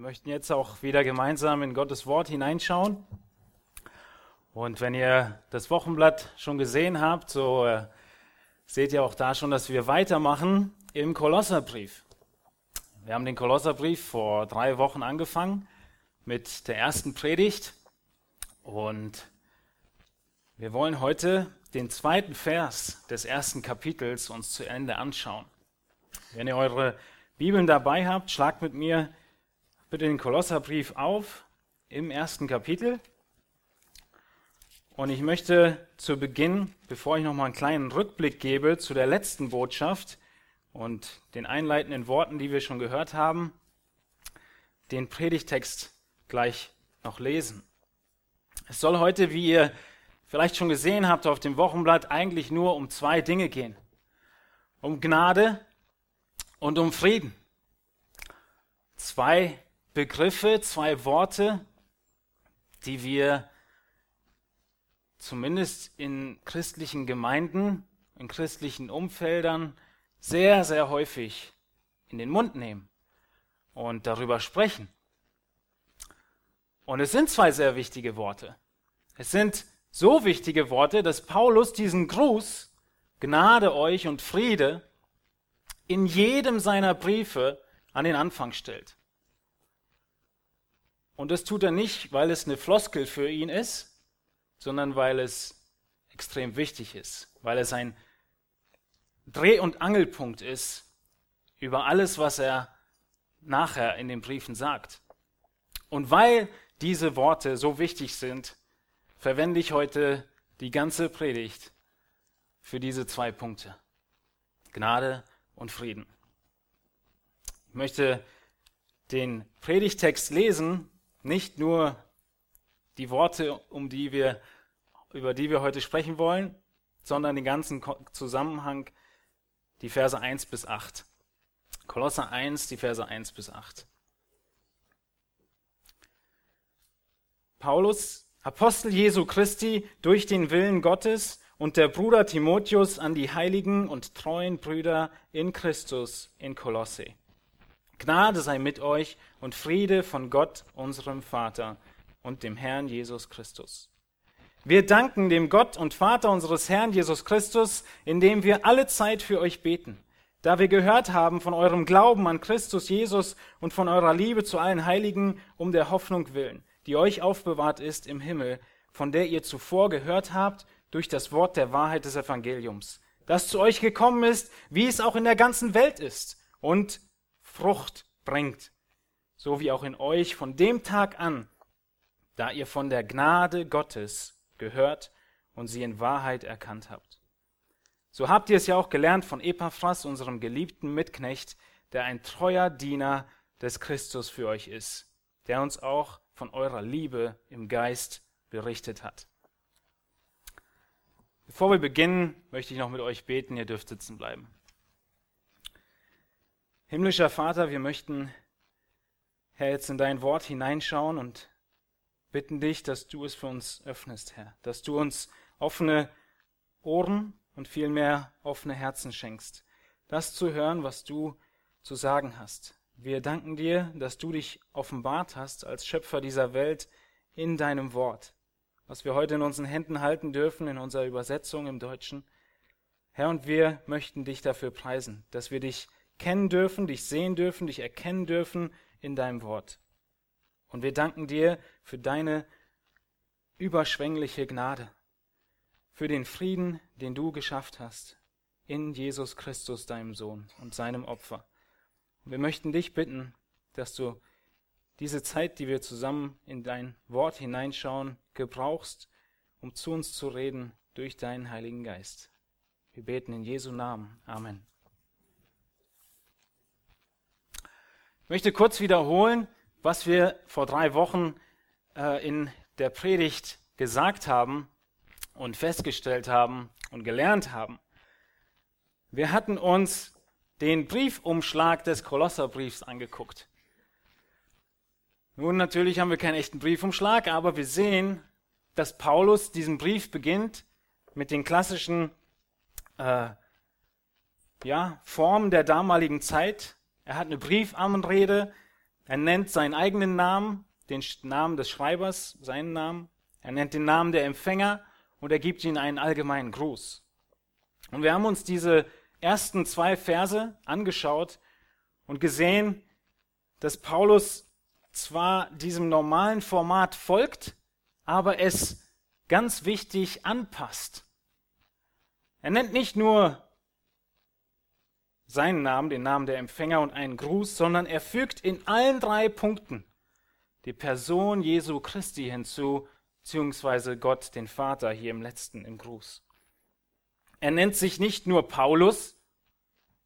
Wir möchten jetzt auch wieder gemeinsam in Gottes Wort hineinschauen. Und wenn ihr das Wochenblatt schon gesehen habt, so äh, seht ihr auch da schon, dass wir weitermachen im Kolosserbrief. Wir haben den Kolosserbrief vor drei Wochen angefangen mit der ersten Predigt und wir wollen heute den zweiten Vers des ersten Kapitels uns zu Ende anschauen. Wenn ihr eure Bibeln dabei habt, schlagt mit mir bitte den Kolosserbrief auf im ersten Kapitel. Und ich möchte zu Beginn, bevor ich nochmal einen kleinen Rückblick gebe zu der letzten Botschaft und den einleitenden Worten, die wir schon gehört haben, den Predigtext gleich noch lesen. Es soll heute, wie ihr vielleicht schon gesehen habt auf dem Wochenblatt, eigentlich nur um zwei Dinge gehen. Um Gnade und um Frieden. Zwei Begriffe, zwei Worte, die wir zumindest in christlichen Gemeinden, in christlichen Umfeldern sehr, sehr häufig in den Mund nehmen und darüber sprechen. Und es sind zwei sehr wichtige Worte. Es sind so wichtige Worte, dass Paulus diesen Gruß, Gnade euch und Friede, in jedem seiner Briefe an den Anfang stellt. Und das tut er nicht, weil es eine Floskel für ihn ist, sondern weil es extrem wichtig ist, weil es ein Dreh- und Angelpunkt ist über alles, was er nachher in den Briefen sagt. Und weil diese Worte so wichtig sind, verwende ich heute die ganze Predigt für diese zwei Punkte. Gnade und Frieden. Ich möchte den Predigtext lesen, nicht nur die Worte, um die wir, über die wir heute sprechen wollen, sondern den ganzen Zusammenhang, die Verse 1 bis 8. Kolosser 1, die Verse 1 bis 8. Paulus Apostel Jesu Christi durch den Willen Gottes und der Bruder Timotheus an die heiligen und treuen Brüder in Christus in Kolosse. Gnade sei mit euch und Friede von Gott, unserem Vater und dem Herrn Jesus Christus. Wir danken dem Gott und Vater unseres Herrn Jesus Christus, indem wir alle Zeit für euch beten, da wir gehört haben von eurem Glauben an Christus Jesus und von eurer Liebe zu allen Heiligen um der Hoffnung willen die euch aufbewahrt ist im Himmel, von der ihr zuvor gehört habt durch das Wort der Wahrheit des Evangeliums, das zu euch gekommen ist, wie es auch in der ganzen Welt ist und Frucht bringt, so wie auch in euch von dem Tag an, da ihr von der Gnade Gottes gehört und sie in Wahrheit erkannt habt. So habt ihr es ja auch gelernt von Epaphras, unserem geliebten Mitknecht, der ein treuer Diener des Christus für euch ist, der uns auch von eurer Liebe im Geist berichtet hat. Bevor wir beginnen, möchte ich noch mit euch beten, ihr dürft sitzen bleiben. Himmlischer Vater, wir möchten, Herr, jetzt in dein Wort hineinschauen und bitten dich, dass du es für uns öffnest, Herr, dass du uns offene Ohren und vielmehr offene Herzen schenkst, das zu hören, was du zu sagen hast. Wir danken dir, dass du dich offenbart hast als Schöpfer dieser Welt in deinem Wort, was wir heute in unseren Händen halten dürfen, in unserer Übersetzung im Deutschen. Herr, und wir möchten dich dafür preisen, dass wir dich kennen dürfen, dich sehen dürfen, dich erkennen dürfen in deinem Wort. Und wir danken dir für deine überschwängliche Gnade, für den Frieden, den du geschafft hast in Jesus Christus, deinem Sohn und seinem Opfer. Und wir möchten dich bitten, dass du diese Zeit, die wir zusammen in dein Wort hineinschauen, gebrauchst, um zu uns zu reden durch deinen Heiligen Geist. Wir beten in Jesu Namen. Amen. Möchte kurz wiederholen, was wir vor drei Wochen äh, in der Predigt gesagt haben und festgestellt haben und gelernt haben. Wir hatten uns den Briefumschlag des Kolosserbriefs angeguckt. Nun, natürlich haben wir keinen echten Briefumschlag, aber wir sehen, dass Paulus diesen Brief beginnt mit den klassischen äh, ja, Formen der damaligen Zeit. Er hat eine Briefanrede, Er nennt seinen eigenen Namen, den Namen des Schreibers, seinen Namen. Er nennt den Namen der Empfänger und er gibt ihnen einen allgemeinen Gruß. Und wir haben uns diese ersten zwei Verse angeschaut und gesehen, dass Paulus zwar diesem normalen Format folgt, aber es ganz wichtig anpasst. Er nennt nicht nur seinen Namen, den Namen der Empfänger und einen Gruß, sondern er fügt in allen drei Punkten die Person Jesu Christi hinzu, beziehungsweise Gott, den Vater, hier im letzten im Gruß. Er nennt sich nicht nur Paulus,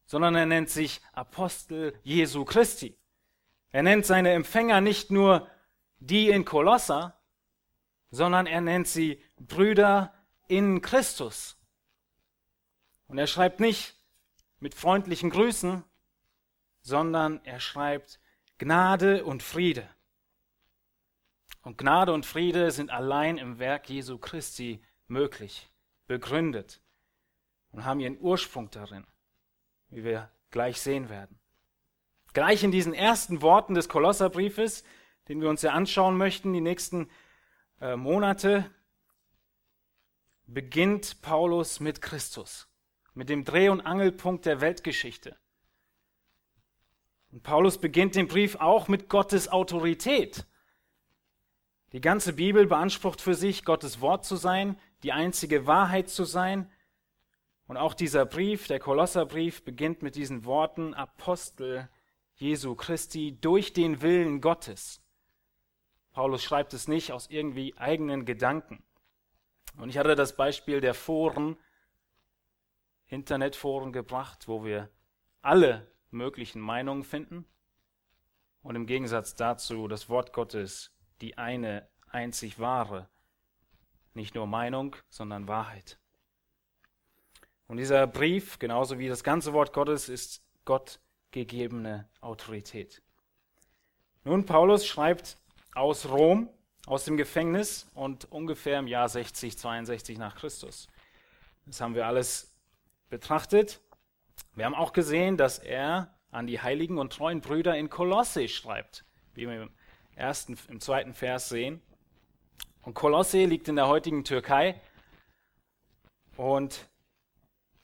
sondern er nennt sich Apostel Jesu Christi. Er nennt seine Empfänger nicht nur die in Kolosser, sondern er nennt sie Brüder in Christus. Und er schreibt nicht mit freundlichen Grüßen, sondern er schreibt Gnade und Friede. Und Gnade und Friede sind allein im Werk Jesu Christi möglich, begründet und haben ihren Ursprung darin, wie wir gleich sehen werden. Gleich in diesen ersten Worten des Kolosserbriefes, den wir uns ja anschauen möchten, die nächsten äh, Monate, beginnt Paulus mit Christus, mit dem Dreh- und Angelpunkt der Weltgeschichte. Und Paulus beginnt den Brief auch mit Gottes Autorität. Die ganze Bibel beansprucht für sich, Gottes Wort zu sein, die einzige Wahrheit zu sein. Und auch dieser Brief, der Kolosserbrief, beginnt mit diesen Worten Apostel Jesu Christi durch den Willen Gottes. Paulus schreibt es nicht aus irgendwie eigenen Gedanken. Und ich hatte das Beispiel der Foren, Internetforen gebracht, wo wir alle möglichen Meinungen finden und im Gegensatz dazu das Wort Gottes die eine einzig wahre, nicht nur Meinung, sondern Wahrheit. Und dieser Brief, genauso wie das ganze Wort Gottes, ist Gott gegebene Autorität. Nun, Paulus schreibt aus Rom, aus dem Gefängnis und ungefähr im Jahr 60, 62 nach Christus. Das haben wir alles betrachtet. Wir haben auch gesehen, dass er an die heiligen und treuen Brüder in Kolosse schreibt, wie wir im ersten, im zweiten Vers sehen. Und Kolosse liegt in der heutigen Türkei und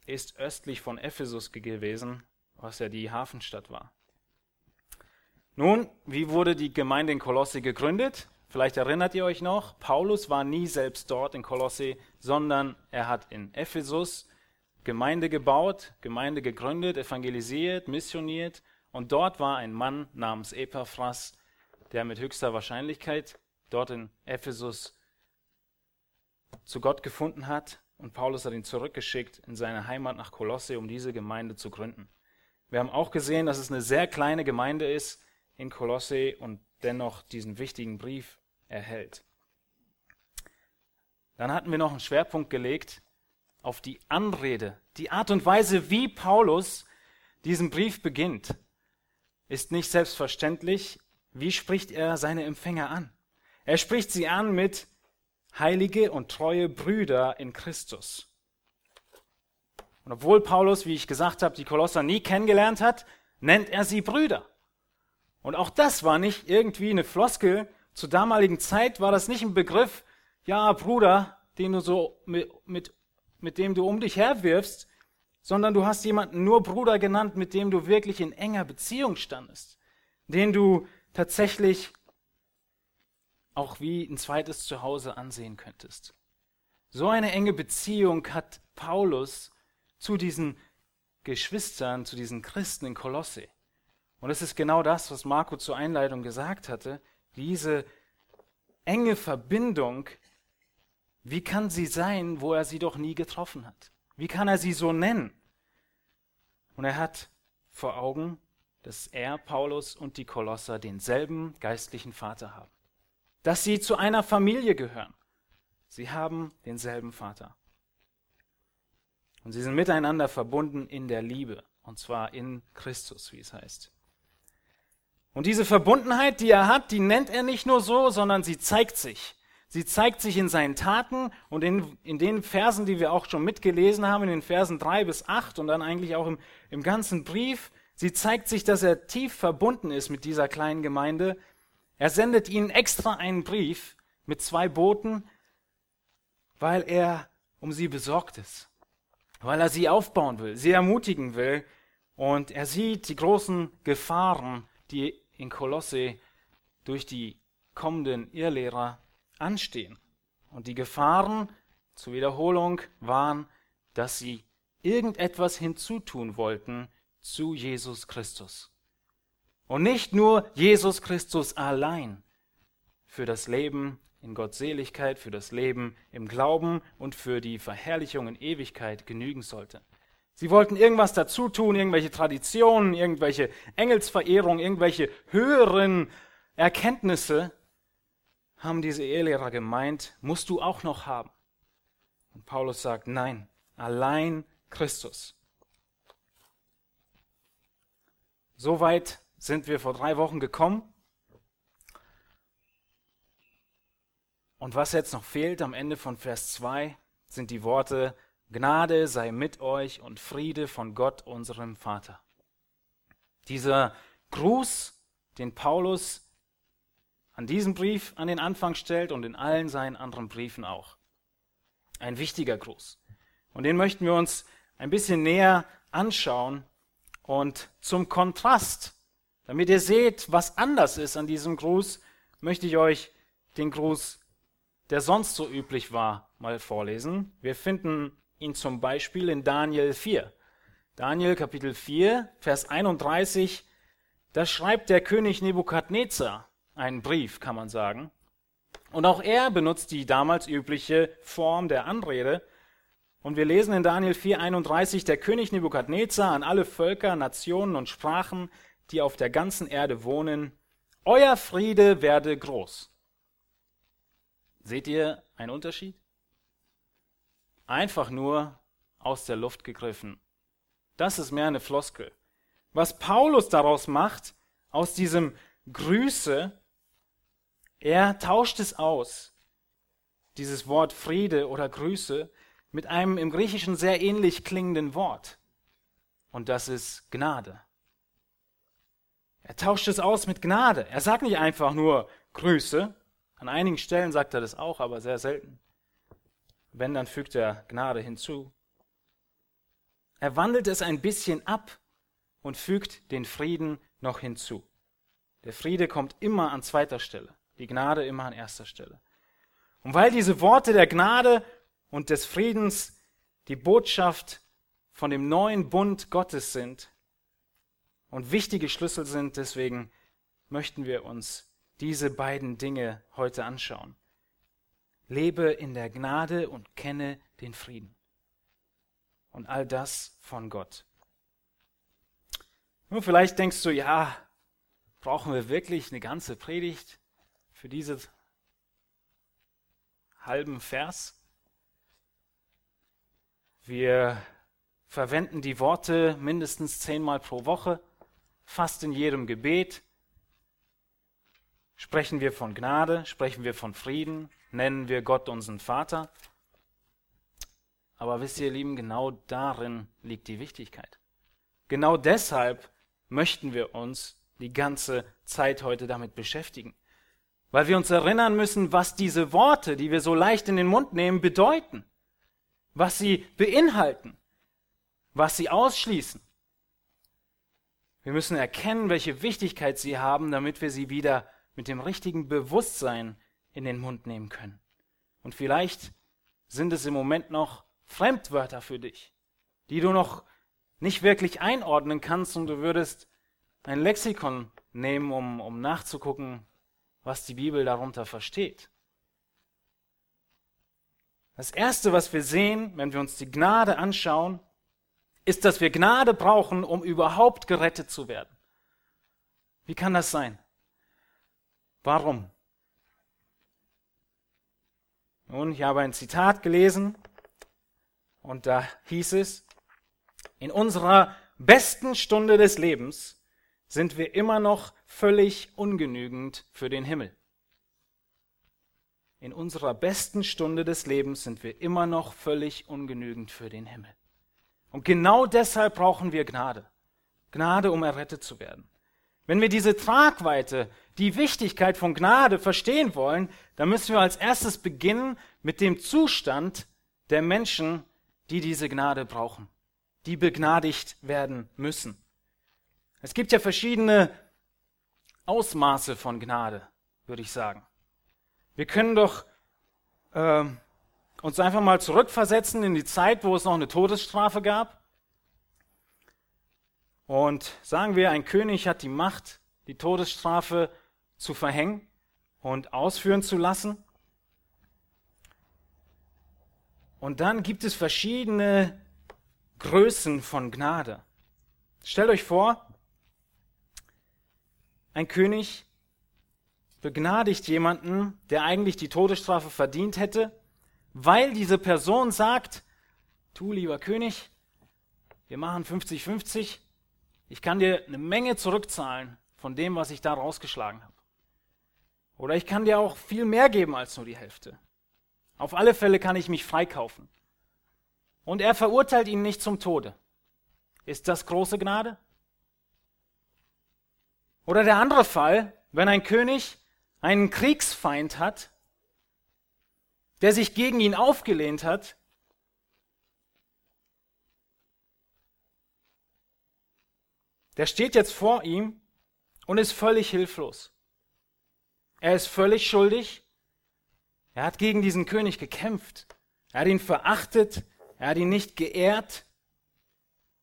ist östlich von Ephesus gewesen, was ja die Hafenstadt war. Nun, wie wurde die Gemeinde in Kolosse gegründet? Vielleicht erinnert ihr euch noch, Paulus war nie selbst dort in Kolosse, sondern er hat in Ephesus Gemeinde gebaut, Gemeinde gegründet, evangelisiert, missioniert und dort war ein Mann namens Epaphras, der mit höchster Wahrscheinlichkeit dort in Ephesus zu Gott gefunden hat und Paulus hat ihn zurückgeschickt in seine Heimat nach Kolosse, um diese Gemeinde zu gründen. Wir haben auch gesehen, dass es eine sehr kleine Gemeinde ist, in Kolosse und dennoch diesen wichtigen Brief erhält. Dann hatten wir noch einen Schwerpunkt gelegt auf die Anrede, die Art und Weise, wie Paulus diesen Brief beginnt, ist nicht selbstverständlich. Wie spricht er seine Empfänger an? Er spricht sie an mit heilige und treue Brüder in Christus. Und obwohl Paulus, wie ich gesagt habe, die Kolosser nie kennengelernt hat, nennt er sie Brüder. Und auch das war nicht irgendwie eine Floskel. Zur damaligen Zeit war das nicht ein Begriff, ja, Bruder, den du so mit, mit, mit dem du um dich herwirfst, sondern du hast jemanden nur Bruder genannt, mit dem du wirklich in enger Beziehung standest, den du tatsächlich auch wie ein zweites Zuhause ansehen könntest. So eine enge Beziehung hat Paulus zu diesen Geschwistern, zu diesen Christen in Kolosse. Und es ist genau das, was Marco zur Einleitung gesagt hatte. Diese enge Verbindung, wie kann sie sein, wo er sie doch nie getroffen hat? Wie kann er sie so nennen? Und er hat vor Augen, dass er, Paulus und die Kolosser denselben geistlichen Vater haben. Dass sie zu einer Familie gehören. Sie haben denselben Vater. Und sie sind miteinander verbunden in der Liebe, und zwar in Christus, wie es heißt. Und diese Verbundenheit, die er hat, die nennt er nicht nur so, sondern sie zeigt sich. Sie zeigt sich in seinen Taten und in, in den Versen, die wir auch schon mitgelesen haben, in den Versen drei bis acht und dann eigentlich auch im, im ganzen Brief, Sie zeigt sich, dass er tief verbunden ist mit dieser kleinen Gemeinde. Er sendet ihnen extra einen Brief mit zwei Boten, weil er um sie besorgt ist, weil er sie aufbauen will, sie ermutigen will und er sieht die großen Gefahren, die in Kolosse durch die kommenden Irrlehrer anstehen. Und die Gefahren zur Wiederholung waren, dass sie irgendetwas hinzutun wollten zu Jesus Christus. Und nicht nur Jesus Christus allein für das Leben in Gottseligkeit, für das Leben im Glauben und für die Verherrlichung in Ewigkeit genügen sollte. Sie wollten irgendwas dazu tun, irgendwelche Traditionen, irgendwelche Engelsverehrung, irgendwelche höheren Erkenntnisse, haben diese Ehelehrer gemeint, musst du auch noch haben. Und Paulus sagt, nein, allein Christus. Soweit sind wir vor drei Wochen gekommen. Und was jetzt noch fehlt am Ende von Vers 2, sind die Worte, Gnade sei mit euch und Friede von Gott, unserem Vater. Dieser Gruß, den Paulus an diesem Brief an den Anfang stellt und in allen seinen anderen Briefen auch. Ein wichtiger Gruß. Und den möchten wir uns ein bisschen näher anschauen und zum Kontrast, damit ihr seht, was anders ist an diesem Gruß, möchte ich euch den Gruß der sonst so üblich war, mal vorlesen. Wir finden ihn zum Beispiel in Daniel 4. Daniel Kapitel 4, Vers 31, da schreibt der König Nebukadnezar einen Brief, kann man sagen. Und auch er benutzt die damals übliche Form der Anrede. Und wir lesen in Daniel 4, 31, der König Nebukadnezar an alle Völker, Nationen und Sprachen, die auf der ganzen Erde wohnen, Euer Friede werde groß. Seht ihr einen Unterschied? Einfach nur aus der Luft gegriffen. Das ist mehr eine Floskel. Was Paulus daraus macht, aus diesem Grüße, er tauscht es aus, dieses Wort Friede oder Grüße, mit einem im Griechischen sehr ähnlich klingenden Wort. Und das ist Gnade. Er tauscht es aus mit Gnade. Er sagt nicht einfach nur Grüße, an einigen Stellen sagt er das auch, aber sehr selten. Wenn, dann fügt er Gnade hinzu. Er wandelt es ein bisschen ab und fügt den Frieden noch hinzu. Der Friede kommt immer an zweiter Stelle, die Gnade immer an erster Stelle. Und weil diese Worte der Gnade und des Friedens die Botschaft von dem neuen Bund Gottes sind und wichtige Schlüssel sind, deswegen möchten wir uns diese beiden Dinge heute anschauen. Lebe in der Gnade und kenne den Frieden. Und all das von Gott. Nun, vielleicht denkst du, ja, brauchen wir wirklich eine ganze Predigt für diesen halben Vers? Wir verwenden die Worte mindestens zehnmal pro Woche, fast in jedem Gebet. Sprechen wir von Gnade, sprechen wir von Frieden, nennen wir Gott unseren Vater. Aber wisst ihr, ihr Lieben, genau darin liegt die Wichtigkeit. Genau deshalb möchten wir uns die ganze Zeit heute damit beschäftigen. Weil wir uns erinnern müssen, was diese Worte, die wir so leicht in den Mund nehmen, bedeuten. Was sie beinhalten. Was sie ausschließen. Wir müssen erkennen, welche Wichtigkeit sie haben, damit wir sie wieder mit dem richtigen Bewusstsein in den Mund nehmen können. Und vielleicht sind es im Moment noch Fremdwörter für dich, die du noch nicht wirklich einordnen kannst und du würdest ein Lexikon nehmen, um, um nachzugucken, was die Bibel darunter versteht. Das Erste, was wir sehen, wenn wir uns die Gnade anschauen, ist, dass wir Gnade brauchen, um überhaupt gerettet zu werden. Wie kann das sein? Warum? Nun, ich habe ein Zitat gelesen und da hieß es, in unserer besten Stunde des Lebens sind wir immer noch völlig ungenügend für den Himmel. In unserer besten Stunde des Lebens sind wir immer noch völlig ungenügend für den Himmel. Und genau deshalb brauchen wir Gnade. Gnade, um errettet zu werden. Wenn wir diese Tragweite, die Wichtigkeit von Gnade verstehen wollen, dann müssen wir als erstes beginnen mit dem Zustand der Menschen, die diese Gnade brauchen, die begnadigt werden müssen. Es gibt ja verschiedene Ausmaße von Gnade, würde ich sagen. Wir können doch äh, uns einfach mal zurückversetzen in die Zeit, wo es noch eine Todesstrafe gab. Und sagen wir, ein König hat die Macht, die Todesstrafe zu verhängen und ausführen zu lassen. Und dann gibt es verschiedene Größen von Gnade. Stellt euch vor, ein König begnadigt jemanden, der eigentlich die Todesstrafe verdient hätte, weil diese Person sagt, du lieber König, wir machen 50-50, ich kann dir eine Menge zurückzahlen von dem, was ich da rausgeschlagen habe. Oder ich kann dir auch viel mehr geben als nur die Hälfte. Auf alle Fälle kann ich mich freikaufen. Und er verurteilt ihn nicht zum Tode. Ist das große Gnade? Oder der andere Fall, wenn ein König einen Kriegsfeind hat, der sich gegen ihn aufgelehnt hat, der steht jetzt vor ihm und ist völlig hilflos. Er ist völlig schuldig. Er hat gegen diesen König gekämpft. Er hat ihn verachtet. Er hat ihn nicht geehrt.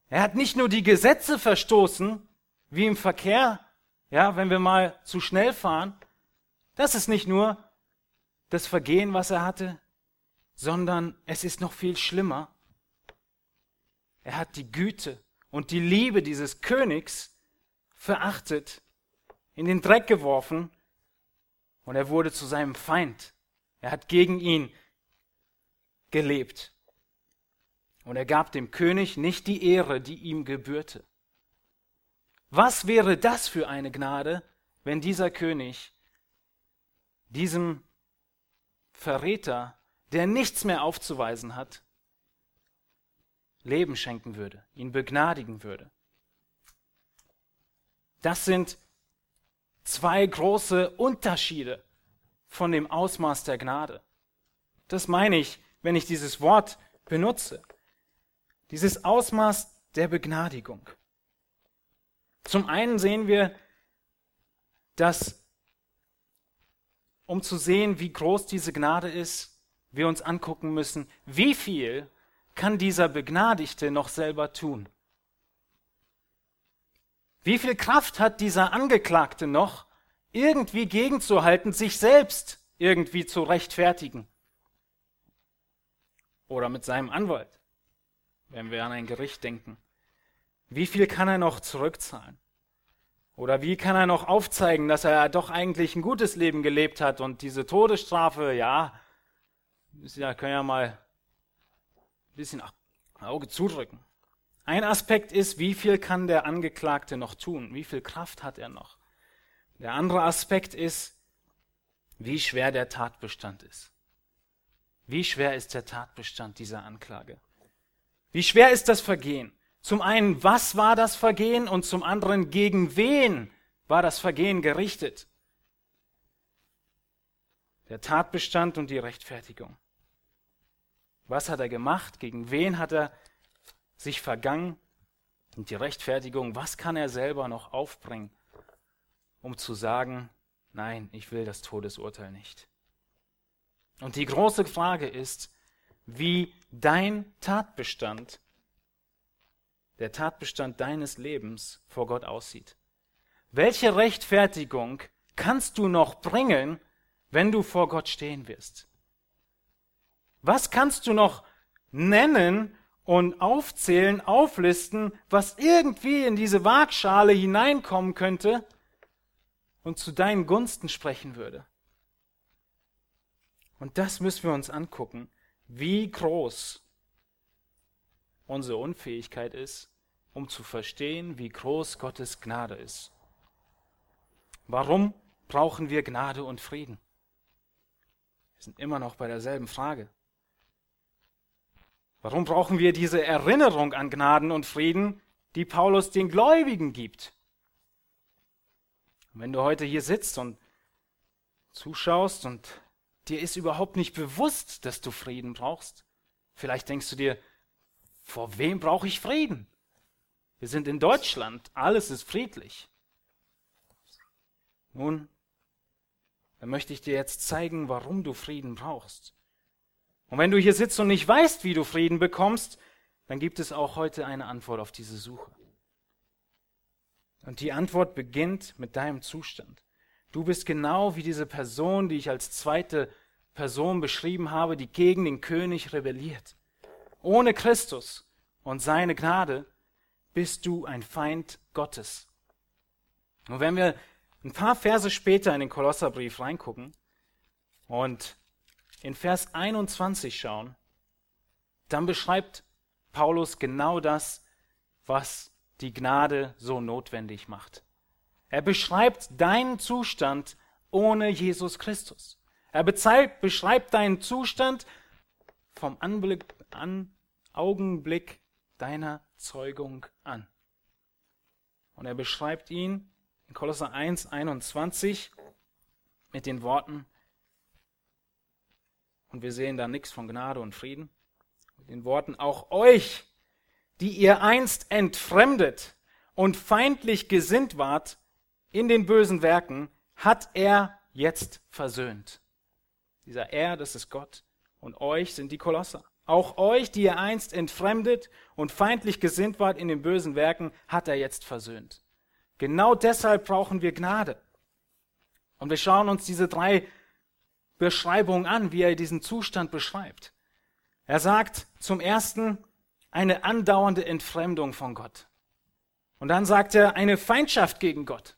Er hat nicht nur die Gesetze verstoßen, wie im Verkehr, ja, wenn wir mal zu schnell fahren, das ist nicht nur das Vergehen, was er hatte, sondern es ist noch viel schlimmer. Er hat die Güte und die Liebe dieses Königs verachtet, in den Dreck geworfen und er wurde zu seinem Feind. Er hat gegen ihn gelebt. Und er gab dem König nicht die Ehre, die ihm gebührte. Was wäre das für eine Gnade, wenn dieser König diesem Verräter, der nichts mehr aufzuweisen hat, Leben schenken würde, ihn begnadigen würde? Das sind zwei große Unterschiede von dem Ausmaß der Gnade. Das meine ich, wenn ich dieses Wort benutze. Dieses Ausmaß der Begnadigung. Zum einen sehen wir, dass, um zu sehen, wie groß diese Gnade ist, wir uns angucken müssen, wie viel kann dieser Begnadigte noch selber tun? Wie viel Kraft hat dieser Angeklagte noch, irgendwie gegenzuhalten, sich selbst irgendwie zu rechtfertigen? Oder mit seinem Anwalt, wenn wir an ein Gericht denken. Wie viel kann er noch zurückzahlen? Oder wie kann er noch aufzeigen, dass er doch eigentlich ein gutes Leben gelebt hat und diese Todesstrafe, ja, ja können ja mal ein bisschen Auge zudrücken. Ein Aspekt ist, wie viel kann der Angeklagte noch tun? Wie viel Kraft hat er noch? Der andere Aspekt ist, wie schwer der Tatbestand ist. Wie schwer ist der Tatbestand dieser Anklage? Wie schwer ist das Vergehen? Zum einen, was war das Vergehen und zum anderen, gegen wen war das Vergehen gerichtet? Der Tatbestand und die Rechtfertigung. Was hat er gemacht? Gegen wen hat er sich vergangen? Und die Rechtfertigung, was kann er selber noch aufbringen, um zu sagen, nein, ich will das Todesurteil nicht. Und die große Frage ist, wie dein Tatbestand, der Tatbestand deines Lebens vor Gott aussieht. Welche Rechtfertigung kannst du noch bringen, wenn du vor Gott stehen wirst? Was kannst du noch nennen und aufzählen, auflisten, was irgendwie in diese Waagschale hineinkommen könnte und zu deinen Gunsten sprechen würde. Und das müssen wir uns angucken, wie groß unsere Unfähigkeit ist, um zu verstehen, wie groß Gottes Gnade ist. Warum brauchen wir Gnade und Frieden? Wir sind immer noch bei derselben Frage. Warum brauchen wir diese Erinnerung an Gnaden und Frieden, die Paulus den Gläubigen gibt. Und wenn du heute hier sitzt und zuschaust und dir ist überhaupt nicht bewusst, dass du Frieden brauchst, vielleicht denkst du dir, vor wem brauche ich Frieden? Wir sind in Deutschland, alles ist friedlich. Nun, dann möchte ich dir jetzt zeigen, warum du Frieden brauchst. Und wenn du hier sitzt und nicht weißt, wie du Frieden bekommst, dann gibt es auch heute eine Antwort auf diese Suche. Und die Antwort beginnt mit deinem Zustand. Du bist genau wie diese Person, die ich als zweite Person beschrieben habe, die gegen den König rebelliert. Ohne Christus und seine Gnade bist du ein Feind Gottes. Und wenn wir ein paar Verse später in den Kolosserbrief reingucken und in Vers 21 schauen, dann beschreibt Paulus genau das, was die Gnade so notwendig macht. Er beschreibt deinen Zustand ohne Jesus Christus. Er beschreibt deinen Zustand vom Anblick, an, Augenblick deiner Zeugung an. Und er beschreibt ihn in Kolosser 1, 21 mit den Worten, und wir sehen da nichts von Gnade und Frieden, mit den Worten, auch euch, die ihr einst entfremdet und feindlich gesinnt wart in den bösen Werken, hat er jetzt versöhnt. Dieser Er, das ist Gott, und euch sind die Kolosser. Auch euch, die ihr einst entfremdet und feindlich gesinnt wart in den bösen Werken, hat er jetzt versöhnt. Genau deshalb brauchen wir Gnade. Und wir schauen uns diese drei Beschreibungen an, wie er diesen Zustand beschreibt. Er sagt zum ersten eine andauernde Entfremdung von Gott. Und dann sagt er eine Feindschaft gegen Gott.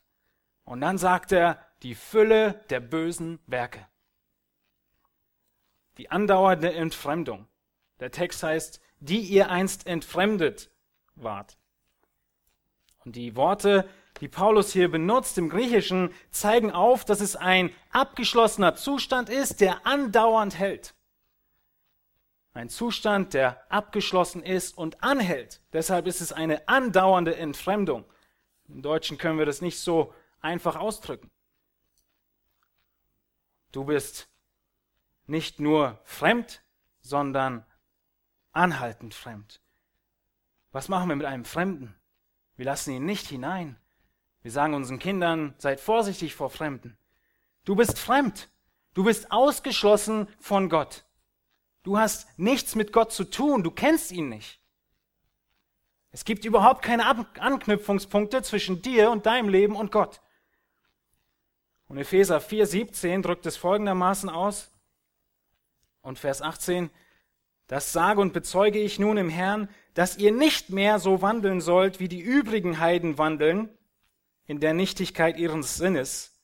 Und dann sagt er die Fülle der bösen Werke. Die andauernde Entfremdung. Der Text heißt, die ihr einst entfremdet wart. Und die Worte, die Paulus hier benutzt im Griechischen, zeigen auf, dass es ein abgeschlossener Zustand ist, der andauernd hält. Ein Zustand, der abgeschlossen ist und anhält. Deshalb ist es eine andauernde Entfremdung. Im Deutschen können wir das nicht so einfach ausdrücken. Du bist nicht nur fremd, sondern anhaltend fremd. Was machen wir mit einem Fremden? Wir lassen ihn nicht hinein. Wir sagen unseren Kindern, seid vorsichtig vor Fremden. Du bist fremd. Du bist ausgeschlossen von Gott. Du hast nichts mit Gott zu tun. Du kennst ihn nicht. Es gibt überhaupt keine Anknüpfungspunkte zwischen dir und deinem Leben und Gott. Und Epheser 4,17 drückt es folgendermaßen aus. Und Vers 18, das sage und bezeuge ich nun im Herrn, dass ihr nicht mehr so wandeln sollt, wie die übrigen Heiden wandeln, in der Nichtigkeit ihres Sinnes,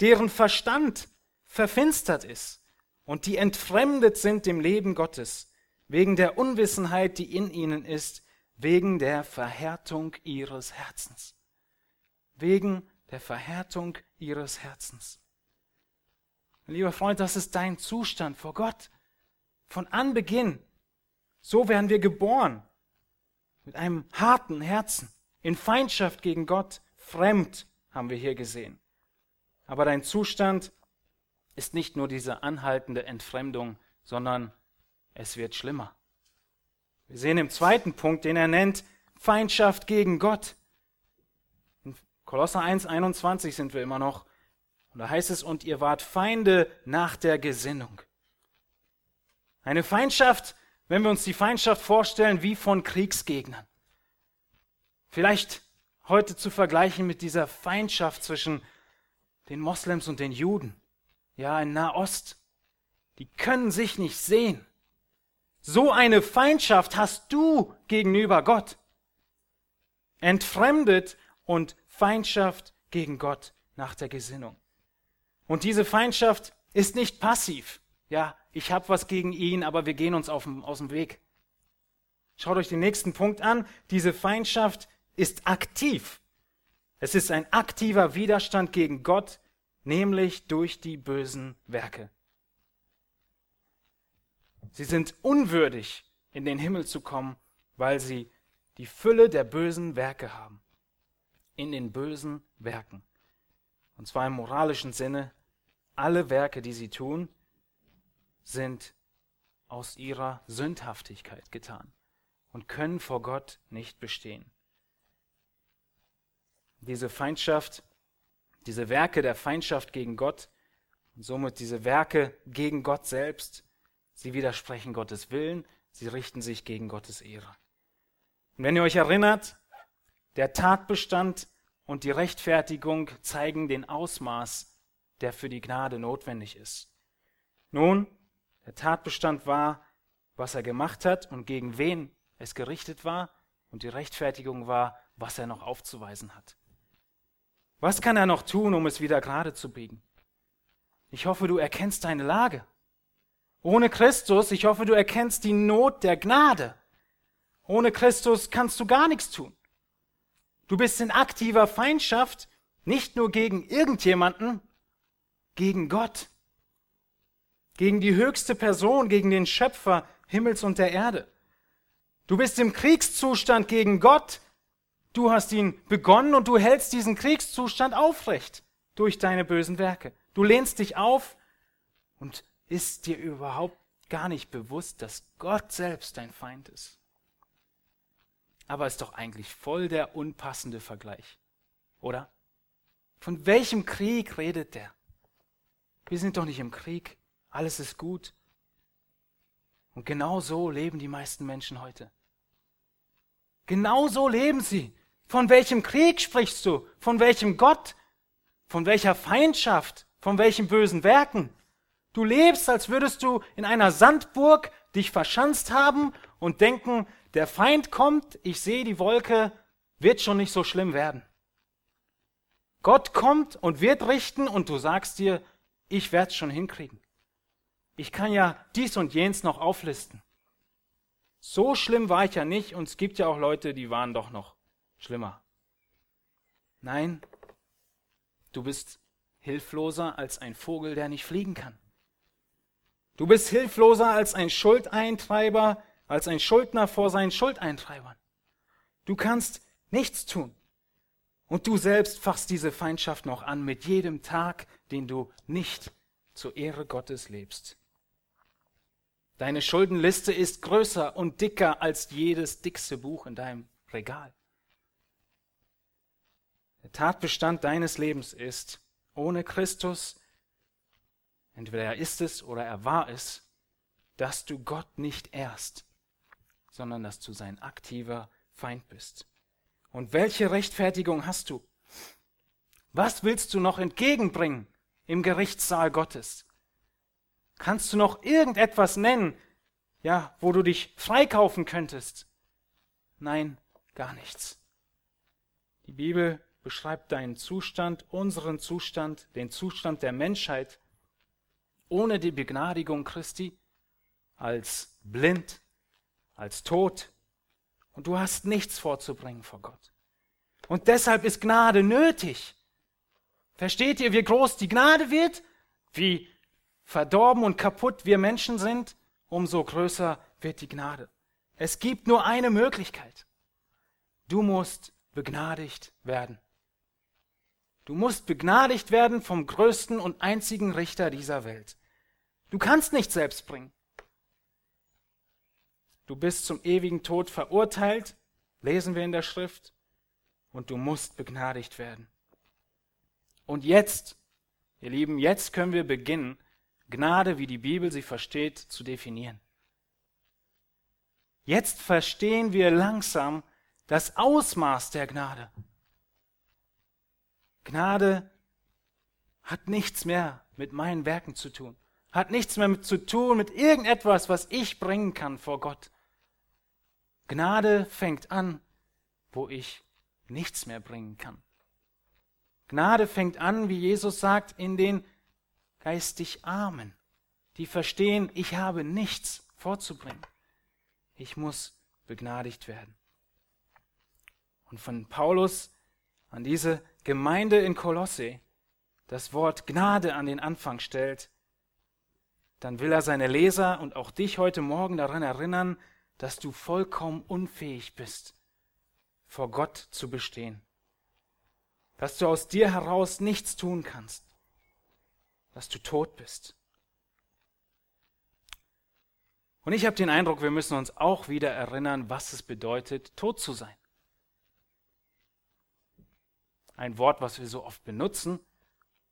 deren Verstand verfinstert ist und die entfremdet sind dem Leben Gottes, wegen der Unwissenheit, die in ihnen ist, wegen der Verhärtung ihres Herzens. Wegen der Verhärtung ihres Herzens. Lieber Freund, das ist dein Zustand vor Gott. Von Anbeginn. So werden wir geboren. Mit einem harten Herzen. In Feindschaft gegen Gott fremd, haben wir hier gesehen. Aber dein Zustand ist nicht nur diese anhaltende Entfremdung, sondern es wird schlimmer. Wir sehen im zweiten Punkt, den er nennt, Feindschaft gegen Gott. In Kolosser 1, 21 sind wir immer noch. Und da heißt es, und ihr wart Feinde nach der Gesinnung. Eine Feindschaft, wenn wir uns die Feindschaft vorstellen, wie von Kriegsgegnern. Vielleicht heute zu vergleichen mit dieser Feindschaft zwischen den Moslems und den Juden. Ja, in Nahost. Die können sich nicht sehen. So eine Feindschaft hast du gegenüber Gott. Entfremdet und Feindschaft gegen Gott nach der Gesinnung. Und diese Feindschaft ist nicht passiv. Ja, ich habe was gegen ihn, aber wir gehen uns auf, aus dem Weg. Schaut euch den nächsten Punkt an. Diese Feindschaft ist aktiv. Es ist ein aktiver Widerstand gegen Gott, nämlich durch die bösen Werke. Sie sind unwürdig, in den Himmel zu kommen, weil sie die Fülle der bösen Werke haben. In den bösen Werken. Und zwar im moralischen Sinne, alle Werke, die sie tun, sind aus ihrer Sündhaftigkeit getan und können vor Gott nicht bestehen. Diese Feindschaft, diese Werke der Feindschaft gegen Gott und somit diese Werke gegen Gott selbst, sie widersprechen Gottes Willen, sie richten sich gegen Gottes Ehre. Und wenn ihr euch erinnert, der Tatbestand und die Rechtfertigung zeigen den Ausmaß, der für die Gnade notwendig ist. Nun, der Tatbestand war, was er gemacht hat und gegen wen es gerichtet war, und die Rechtfertigung war, was er noch aufzuweisen hat. Was kann er noch tun, um es wieder gerade zu biegen? Ich hoffe, du erkennst deine Lage. Ohne Christus, ich hoffe, du erkennst die Not der Gnade. Ohne Christus kannst du gar nichts tun. Du bist in aktiver Feindschaft, nicht nur gegen irgendjemanden, gegen Gott, gegen die höchste Person, gegen den Schöpfer Himmels und der Erde. Du bist im Kriegszustand gegen Gott. Du hast ihn begonnen und du hältst diesen Kriegszustand aufrecht durch deine bösen Werke. Du lehnst dich auf und ist dir überhaupt gar nicht bewusst, dass Gott selbst dein Feind ist. Aber ist doch eigentlich voll der unpassende Vergleich, oder? Von welchem Krieg redet der? Wir sind doch nicht im Krieg. Alles ist gut. Und genau so leben die meisten Menschen heute. Genau so leben sie. Von welchem Krieg sprichst du? Von welchem Gott? Von welcher Feindschaft? Von welchen bösen Werken? Du lebst, als würdest du in einer Sandburg dich verschanzt haben und denken, der Feind kommt, ich sehe die Wolke, wird schon nicht so schlimm werden. Gott kommt und wird richten und du sagst dir, ich werde es schon hinkriegen. Ich kann ja dies und jenes noch auflisten. So schlimm war ich ja nicht und es gibt ja auch Leute, die waren doch noch schlimmer. Nein, du bist hilfloser als ein Vogel, der nicht fliegen kann. Du bist hilfloser als ein Schuldeintreiber, als ein Schuldner vor seinen Schuldeintreibern. Du kannst nichts tun. Und du selbst fachst diese Feindschaft noch an mit jedem Tag, den du nicht zur Ehre Gottes lebst. Deine Schuldenliste ist größer und dicker als jedes dickste Buch in deinem Regal. Der Tatbestand deines Lebens ist, ohne Christus, entweder er ist es oder er war es, dass du Gott nicht ehrst, sondern dass du sein aktiver Feind bist. Und welche Rechtfertigung hast du? Was willst du noch entgegenbringen im Gerichtssaal Gottes? Kannst du noch irgendetwas nennen, ja, wo du dich freikaufen könntest? Nein, gar nichts. Die Bibel beschreibt deinen Zustand, unseren Zustand, den Zustand der Menschheit ohne die Begnadigung Christi als blind, als tot und du hast nichts vorzubringen vor Gott. Und deshalb ist Gnade nötig. Versteht ihr, wie groß die Gnade wird? Wie verdorben und kaputt wir Menschen sind, umso größer wird die Gnade. Es gibt nur eine Möglichkeit. Du musst begnadigt werden. Du musst begnadigt werden vom größten und einzigen Richter dieser Welt. Du kannst nicht selbst bringen. Du bist zum ewigen Tod verurteilt, lesen wir in der Schrift, und du musst begnadigt werden. Und jetzt, ihr Lieben, jetzt können wir beginnen, Gnade, wie die Bibel sie versteht, zu definieren. Jetzt verstehen wir langsam das Ausmaß der Gnade. Gnade hat nichts mehr mit meinen Werken zu tun, hat nichts mehr mit zu tun mit irgendetwas, was ich bringen kann vor Gott. Gnade fängt an, wo ich nichts mehr bringen kann. Gnade fängt an, wie Jesus sagt, in den geistig Armen, die verstehen, ich habe nichts vorzubringen. Ich muss begnadigt werden. Und von Paulus an diese Gemeinde in Kolosse das Wort Gnade an den Anfang stellt, dann will er seine Leser und auch dich heute Morgen daran erinnern, dass du vollkommen unfähig bist, vor Gott zu bestehen. Dass du aus dir heraus nichts tun kannst. Dass du tot bist. Und ich habe den Eindruck, wir müssen uns auch wieder erinnern, was es bedeutet, tot zu sein. Ein Wort, was wir so oft benutzen.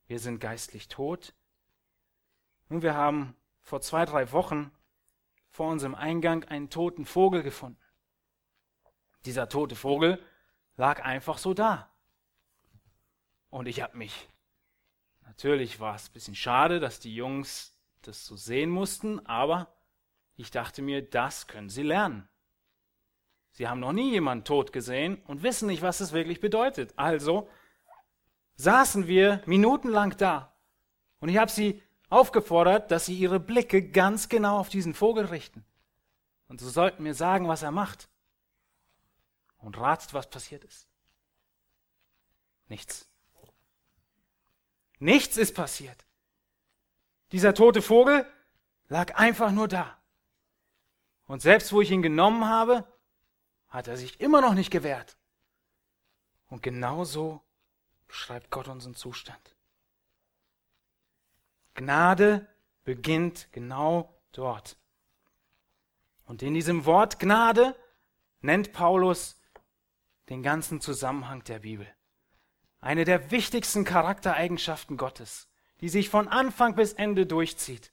Wir sind geistlich tot. Nun, wir haben vor zwei, drei Wochen vor unserem Eingang einen toten Vogel gefunden. Dieser tote Vogel lag einfach so da. Und ich habe mich, natürlich war es ein bisschen schade, dass die Jungs das so sehen mussten, aber ich dachte mir, das können sie lernen. Sie haben noch nie jemanden tot gesehen und wissen nicht, was es wirklich bedeutet. Also saßen wir minutenlang da und ich habe sie aufgefordert, dass sie ihre Blicke ganz genau auf diesen Vogel richten. Und sie sollten mir sagen, was er macht. Und ratet, was passiert ist. Nichts. Nichts ist passiert. Dieser tote Vogel lag einfach nur da. Und selbst wo ich ihn genommen habe, hat er sich immer noch nicht gewehrt. Und genauso beschreibt Gott unseren Zustand. Gnade beginnt genau dort. Und in diesem Wort Gnade nennt Paulus den ganzen Zusammenhang der Bibel. Eine der wichtigsten Charaktereigenschaften Gottes, die sich von Anfang bis Ende durchzieht.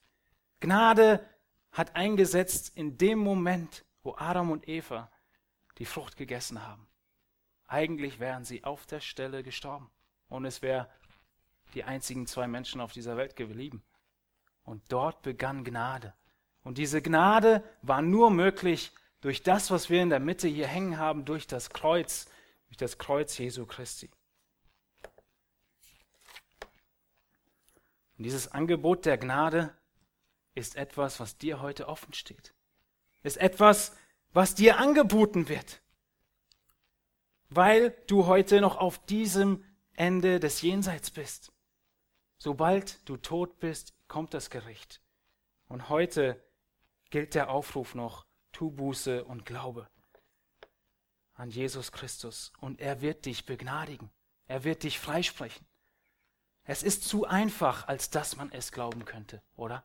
Gnade hat eingesetzt in dem Moment, wo Adam und Eva die Frucht gegessen haben. Eigentlich wären sie auf der Stelle gestorben und es wäre die einzigen zwei Menschen auf dieser Welt geblieben. Und dort begann Gnade. Und diese Gnade war nur möglich durch das, was wir in der Mitte hier hängen haben, durch das Kreuz, durch das Kreuz Jesu Christi. Und dieses Angebot der Gnade ist etwas, was dir heute offen steht. Ist etwas, was dir angeboten wird. Weil du heute noch auf diesem Ende des Jenseits bist. Sobald du tot bist, kommt das Gericht. Und heute gilt der Aufruf noch, tu Buße und Glaube an Jesus Christus. Und er wird dich begnadigen. Er wird dich freisprechen. Es ist zu einfach, als dass man es glauben könnte, oder?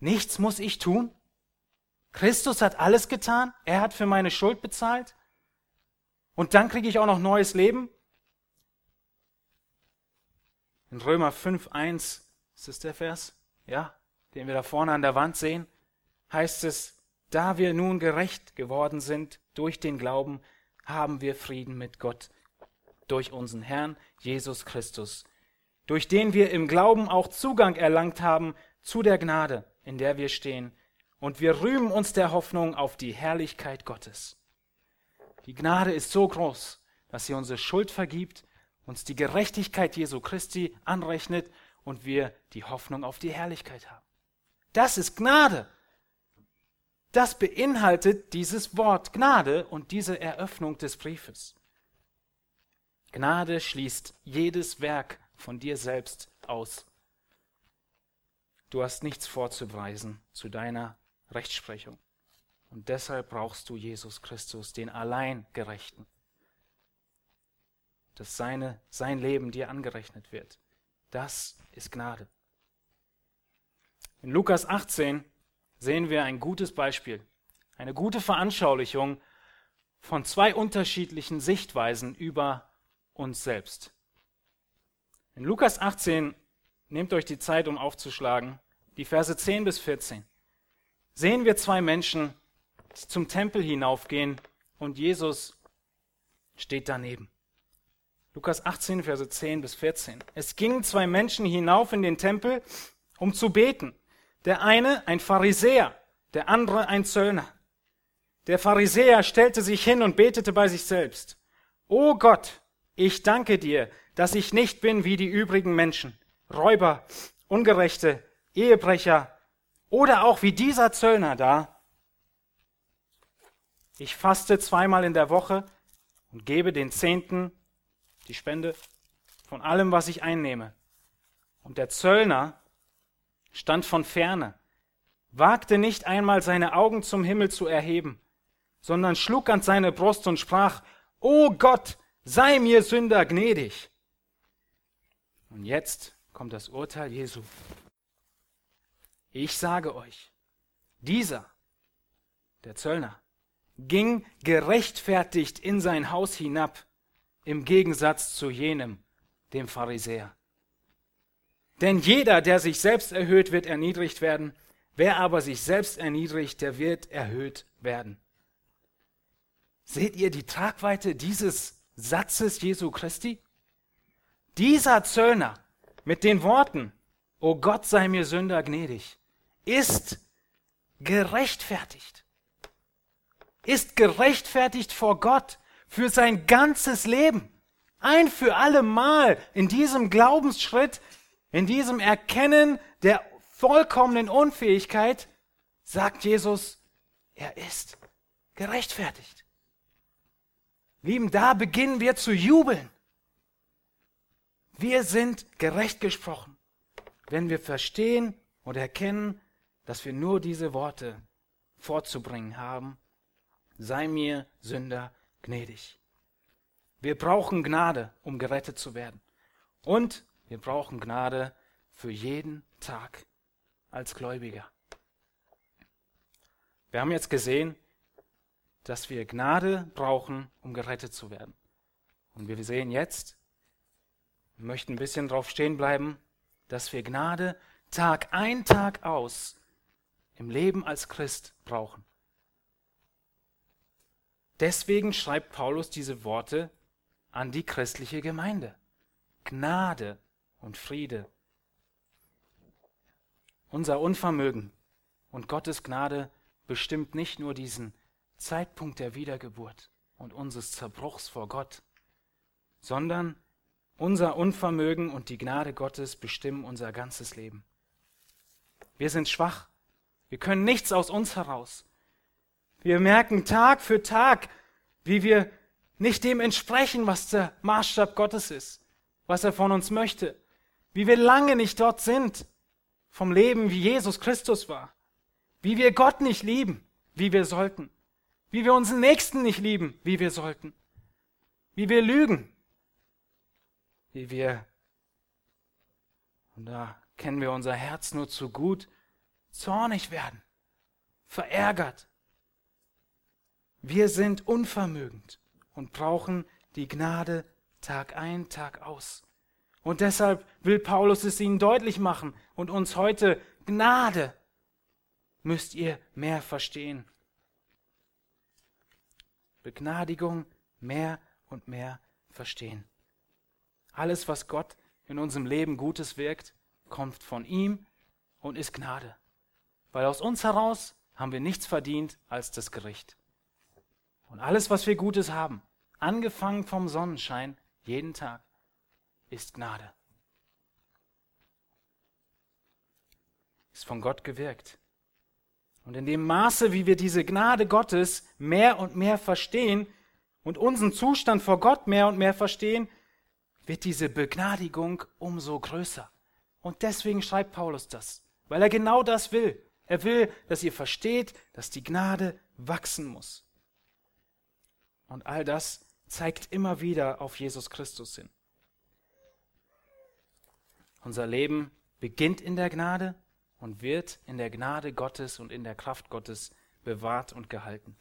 Nichts muss ich tun? Christus hat alles getan. Er hat für meine Schuld bezahlt. Und dann kriege ich auch noch neues Leben. In Römer 5, 1, ist das der Vers? Ja, den wir da vorne an der Wand sehen, heißt es, da wir nun gerecht geworden sind durch den Glauben, haben wir Frieden mit Gott durch unseren Herrn Jesus Christus, durch den wir im Glauben auch Zugang erlangt haben zu der Gnade, in der wir stehen, und wir rühmen uns der Hoffnung auf die Herrlichkeit Gottes. Die Gnade ist so groß, dass sie unsere Schuld vergibt uns die Gerechtigkeit Jesu Christi anrechnet und wir die Hoffnung auf die Herrlichkeit haben. Das ist Gnade. Das beinhaltet dieses Wort Gnade und diese Eröffnung des Briefes. Gnade schließt jedes Werk von dir selbst aus. Du hast nichts vorzuweisen zu deiner Rechtsprechung. Und deshalb brauchst du Jesus Christus, den allein Gerechten dass seine, sein Leben dir angerechnet wird. Das ist Gnade. In Lukas 18 sehen wir ein gutes Beispiel, eine gute Veranschaulichung von zwei unterschiedlichen Sichtweisen über uns selbst. In Lukas 18, nehmt euch die Zeit, um aufzuschlagen, die Verse 10 bis 14, sehen wir zwei Menschen, die zum Tempel hinaufgehen und Jesus steht daneben. Lukas 18, Verse 10 bis 14. Es gingen zwei Menschen hinauf in den Tempel, um zu beten. Der eine ein Pharisäer, der andere ein Zöllner. Der Pharisäer stellte sich hin und betete bei sich selbst. O Gott, ich danke dir, dass ich nicht bin wie die übrigen Menschen, Räuber, Ungerechte, Ehebrecher oder auch wie dieser Zöllner da. Ich faste zweimal in der Woche und gebe den Zehnten die Spende von allem, was ich einnehme. Und der Zöllner stand von ferne, wagte nicht einmal seine Augen zum Himmel zu erheben, sondern schlug an seine Brust und sprach, O Gott, sei mir Sünder gnädig. Und jetzt kommt das Urteil Jesu. Ich sage euch, dieser, der Zöllner, ging gerechtfertigt in sein Haus hinab, im Gegensatz zu jenem, dem Pharisäer. Denn jeder, der sich selbst erhöht, wird erniedrigt werden, wer aber sich selbst erniedrigt, der wird erhöht werden. Seht ihr die Tragweite dieses Satzes Jesu Christi? Dieser Zöllner mit den Worten, O Gott sei mir Sünder gnädig, ist gerechtfertigt. Ist gerechtfertigt vor Gott für sein ganzes Leben. Ein für alle Mal in diesem Glaubensschritt, in diesem Erkennen der vollkommenen Unfähigkeit, sagt Jesus, er ist gerechtfertigt. Lieben, da beginnen wir zu jubeln. Wir sind gerecht gesprochen, wenn wir verstehen und erkennen, dass wir nur diese Worte vorzubringen haben. Sei mir Sünder gnädig. Wir brauchen Gnade, um gerettet zu werden. Und wir brauchen Gnade für jeden Tag als Gläubiger. Wir haben jetzt gesehen, dass wir Gnade brauchen, um gerettet zu werden. Und wir sehen jetzt, wir möchten ein bisschen drauf stehen bleiben, dass wir Gnade Tag ein, Tag aus im Leben als Christ brauchen. Deswegen schreibt Paulus diese Worte an die christliche Gemeinde. Gnade und Friede. Unser Unvermögen und Gottes Gnade bestimmt nicht nur diesen Zeitpunkt der Wiedergeburt und unseres Zerbruchs vor Gott, sondern unser Unvermögen und die Gnade Gottes bestimmen unser ganzes Leben. Wir sind schwach. Wir können nichts aus uns heraus. Wir merken Tag für Tag, wie wir nicht dem entsprechen, was der Maßstab Gottes ist, was er von uns möchte, wie wir lange nicht dort sind vom Leben, wie Jesus Christus war, wie wir Gott nicht lieben, wie wir sollten, wie wir unseren Nächsten nicht lieben, wie wir sollten, wie wir lügen, wie wir, und da kennen wir unser Herz nur zu gut, zornig werden, verärgert. Wir sind unvermögend und brauchen die Gnade Tag ein, Tag aus. Und deshalb will Paulus es ihnen deutlich machen und uns heute Gnade müsst ihr mehr verstehen. Begnadigung mehr und mehr verstehen. Alles, was Gott in unserem Leben Gutes wirkt, kommt von ihm und ist Gnade. Weil aus uns heraus haben wir nichts verdient als das Gericht. Und alles, was wir Gutes haben, angefangen vom Sonnenschein, jeden Tag, ist Gnade. Ist von Gott gewirkt. Und in dem Maße, wie wir diese Gnade Gottes mehr und mehr verstehen und unseren Zustand vor Gott mehr und mehr verstehen, wird diese Begnadigung umso größer. Und deswegen schreibt Paulus das, weil er genau das will. Er will, dass ihr versteht, dass die Gnade wachsen muss. Und all das zeigt immer wieder auf Jesus Christus hin. Unser Leben beginnt in der Gnade und wird in der Gnade Gottes und in der Kraft Gottes bewahrt und gehalten.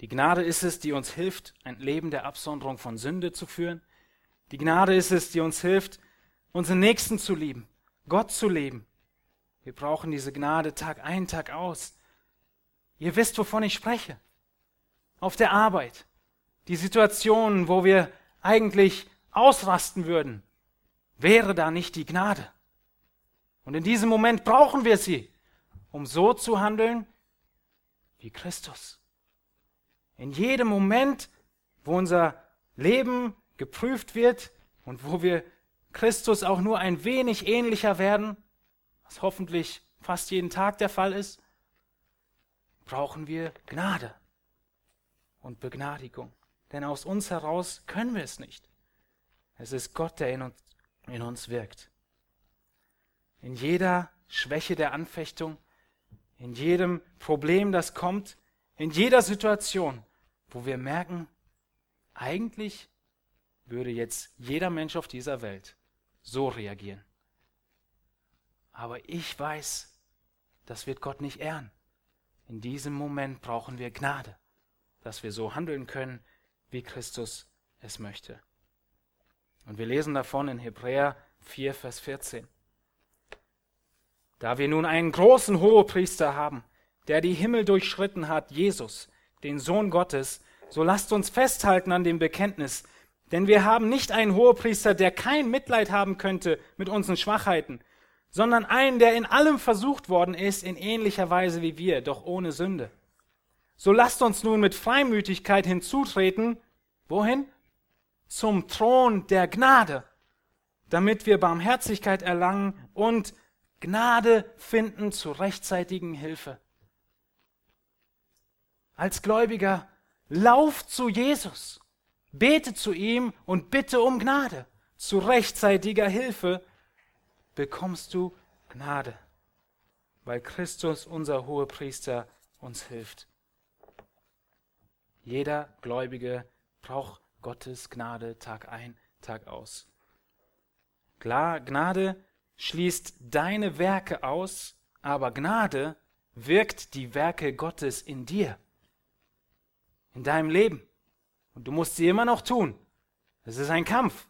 Die Gnade ist es, die uns hilft, ein Leben der Absonderung von Sünde zu führen. Die Gnade ist es, die uns hilft, unseren Nächsten zu lieben, Gott zu leben. Wir brauchen diese Gnade Tag ein, Tag aus. Ihr wisst, wovon ich spreche. Auf der Arbeit. Die Situationen, wo wir eigentlich ausrasten würden, wäre da nicht die Gnade. Und in diesem Moment brauchen wir sie, um so zu handeln wie Christus. In jedem Moment, wo unser Leben geprüft wird und wo wir Christus auch nur ein wenig ähnlicher werden, was hoffentlich fast jeden Tag der Fall ist, brauchen wir Gnade und Begnadigung. Denn aus uns heraus können wir es nicht. Es ist Gott, der in uns, in uns wirkt. in jeder Schwäche der Anfechtung, in jedem Problem, das kommt, in jeder Situation, wo wir merken, eigentlich würde jetzt jeder Mensch auf dieser Welt so reagieren. Aber ich weiß, das wird Gott nicht ehren. In diesem Moment brauchen wir Gnade, dass wir so handeln können, wie Christus es möchte. Und wir lesen davon in Hebräer 4, Vers 14. Da wir nun einen großen Hohepriester haben, der die Himmel durchschritten hat, Jesus, den Sohn Gottes, so lasst uns festhalten an dem Bekenntnis, denn wir haben nicht einen Hohepriester, der kein Mitleid haben könnte mit unseren Schwachheiten, sondern einen, der in allem versucht worden ist, in ähnlicher Weise wie wir, doch ohne Sünde. So lasst uns nun mit Freimütigkeit hinzutreten, wohin? Zum Thron der Gnade, damit wir Barmherzigkeit erlangen und Gnade finden zur rechtzeitigen Hilfe. Als Gläubiger, lauf zu Jesus, bete zu ihm und bitte um Gnade. Zu rechtzeitiger Hilfe bekommst du Gnade, weil Christus, unser Hohepriester, uns hilft. Jeder Gläubige braucht Gottes Gnade Tag ein, Tag aus. Klar, Gnade schließt deine Werke aus, aber Gnade wirkt die Werke Gottes in dir in deinem Leben. Und du musst sie immer noch tun. Es ist ein Kampf.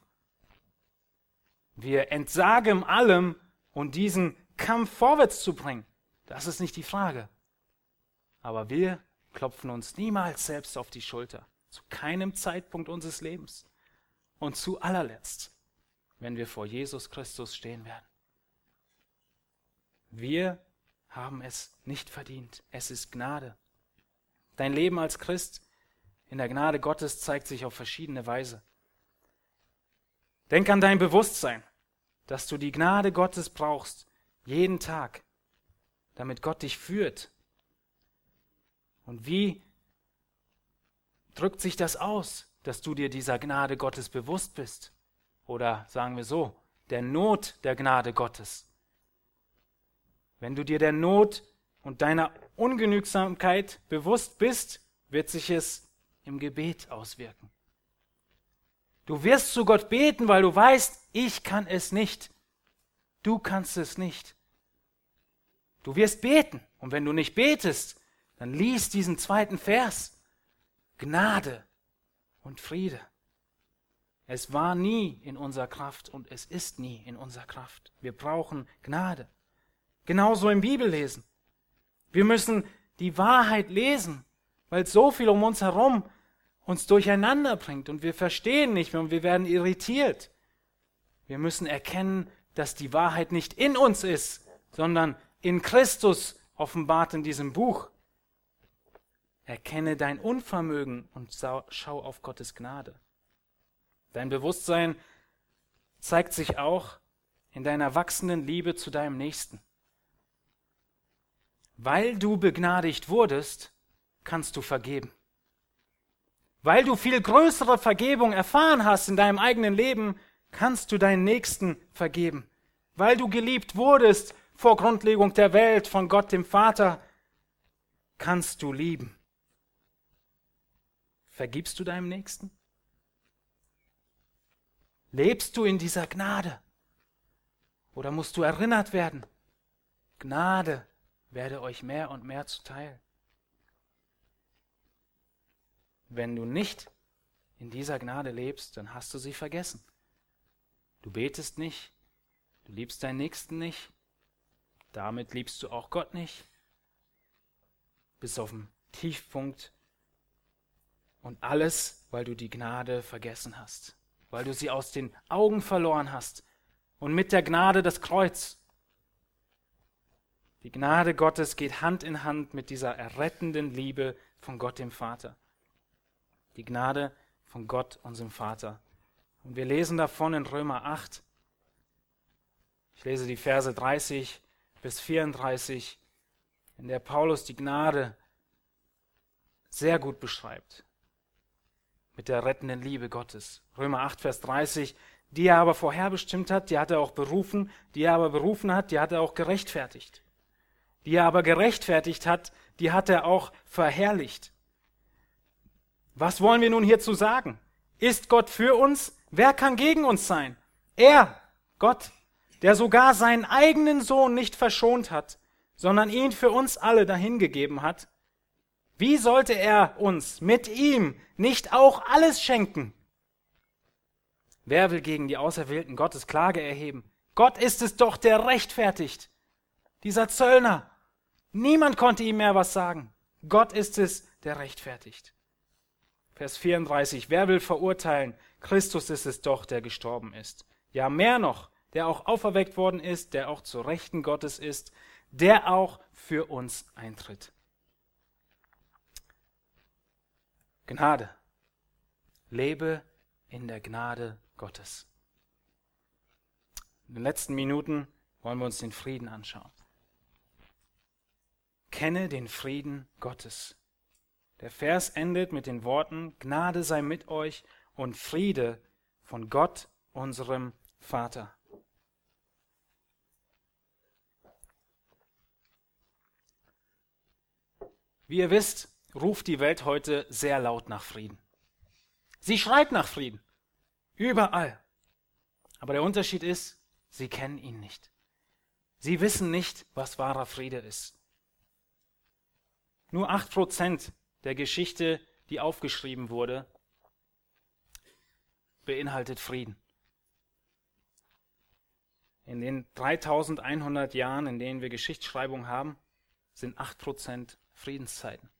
Wir entsagen allem und diesen Kampf vorwärts zu bringen. Das ist nicht die Frage. Aber wir klopfen uns niemals selbst auf die Schulter. Zu keinem Zeitpunkt unseres Lebens. Und zu allerletzt, wenn wir vor Jesus Christus stehen werden. Wir haben es nicht verdient. Es ist Gnade. Dein Leben als Christ in der Gnade Gottes zeigt sich auf verschiedene Weise. Denk an dein Bewusstsein, dass du die Gnade Gottes brauchst, jeden Tag, damit Gott dich führt. Und wie drückt sich das aus, dass du dir dieser Gnade Gottes bewusst bist? Oder sagen wir so, der Not der Gnade Gottes. Wenn du dir der Not und deiner Ungenügsamkeit bewusst bist, wird sich es im Gebet auswirken. Du wirst zu Gott beten, weil du weißt, ich kann es nicht. Du kannst es nicht. Du wirst beten. Und wenn du nicht betest, dann lies diesen zweiten Vers. Gnade und Friede. Es war nie in unserer Kraft und es ist nie in unserer Kraft. Wir brauchen Gnade. Genauso im Bibellesen. Wir müssen die Wahrheit lesen weil so viel um uns herum uns durcheinander bringt und wir verstehen nicht mehr und wir werden irritiert. Wir müssen erkennen, dass die Wahrheit nicht in uns ist, sondern in Christus offenbart in diesem Buch. Erkenne dein Unvermögen und schau auf Gottes Gnade. Dein Bewusstsein zeigt sich auch in deiner wachsenden Liebe zu deinem Nächsten. Weil du begnadigt wurdest, kannst du vergeben. Weil du viel größere Vergebung erfahren hast in deinem eigenen Leben, kannst du deinen Nächsten vergeben. Weil du geliebt wurdest vor Grundlegung der Welt von Gott dem Vater, kannst du lieben. Vergibst du deinem Nächsten? Lebst du in dieser Gnade? Oder musst du erinnert werden? Gnade werde euch mehr und mehr zuteil. Wenn du nicht in dieser Gnade lebst, dann hast du sie vergessen. Du betest nicht, du liebst deinen Nächsten nicht, damit liebst du auch Gott nicht, bis auf den Tiefpunkt und alles, weil du die Gnade vergessen hast, weil du sie aus den Augen verloren hast und mit der Gnade das Kreuz. Die Gnade Gottes geht Hand in Hand mit dieser errettenden Liebe von Gott dem Vater die Gnade von Gott, unserem Vater. Und wir lesen davon in Römer 8. Ich lese die Verse 30 bis 34, in der Paulus die Gnade sehr gut beschreibt. Mit der rettenden Liebe Gottes. Römer 8, Vers 30. die er aber vorherbestimmt hat, die hat er auch berufen, die er aber berufen hat, die hat er auch gerechtfertigt. Die er aber gerechtfertigt hat, die hat er auch verherrlicht. Was wollen wir nun hierzu sagen? Ist Gott für uns? Wer kann gegen uns sein? Er, Gott, der sogar seinen eigenen Sohn nicht verschont hat, sondern ihn für uns alle dahingegeben hat. Wie sollte er uns mit ihm nicht auch alles schenken? Wer will gegen die Auserwählten Gottes Klage erheben? Gott ist es doch, der rechtfertigt. Dieser Zöllner. Niemand konnte ihm mehr was sagen. Gott ist es, der rechtfertigt. Vers 34. Wer will verurteilen? Christus ist es doch, der gestorben ist. Ja, mehr noch, der auch auferweckt worden ist, der auch zur Rechten Gottes ist, der auch für uns eintritt. Gnade. Lebe in der Gnade Gottes. In den letzten Minuten wollen wir uns den Frieden anschauen. Kenne den Frieden Gottes. Der Vers endet mit den Worten, Gnade sei mit euch und Friede von Gott, unserem Vater. Wie ihr wisst, ruft die Welt heute sehr laut nach Frieden. Sie schreit nach Frieden. Überall. Aber der Unterschied ist, sie kennen ihn nicht. Sie wissen nicht, was wahrer Friede ist. Nur acht Prozent der Geschichte, die aufgeschrieben wurde, beinhaltet Frieden. In den 3100 Jahren, in denen wir Geschichtsschreibung haben, sind acht Prozent Friedenszeiten.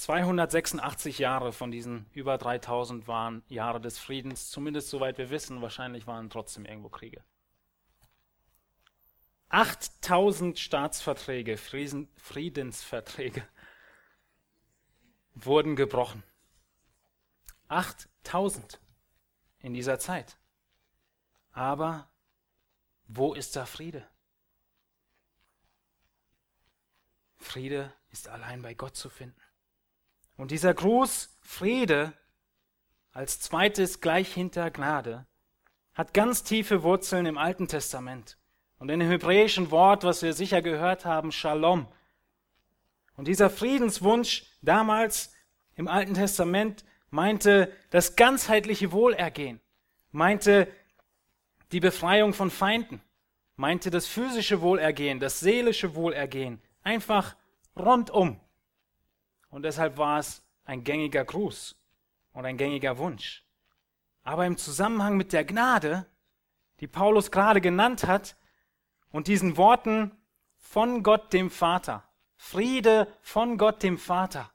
286 Jahre von diesen über 3000 waren Jahre des Friedens, zumindest soweit wir wissen, wahrscheinlich waren trotzdem irgendwo Kriege. 8000 Staatsverträge, Friedensverträge wurden gebrochen. 8000 in dieser Zeit. Aber wo ist da Friede? Friede ist allein bei Gott zu finden. Und dieser Gruß Friede als zweites gleich hinter Gnade hat ganz tiefe Wurzeln im Alten Testament und in dem hebräischen Wort, was wir sicher gehört haben, Shalom. Und dieser Friedenswunsch damals im Alten Testament meinte das ganzheitliche Wohlergehen, meinte die Befreiung von Feinden, meinte das physische Wohlergehen, das seelische Wohlergehen, einfach rundum. Und deshalb war es ein gängiger Gruß und ein gängiger Wunsch. Aber im Zusammenhang mit der Gnade, die Paulus gerade genannt hat, und diesen Worten von Gott dem Vater, Friede von Gott dem Vater,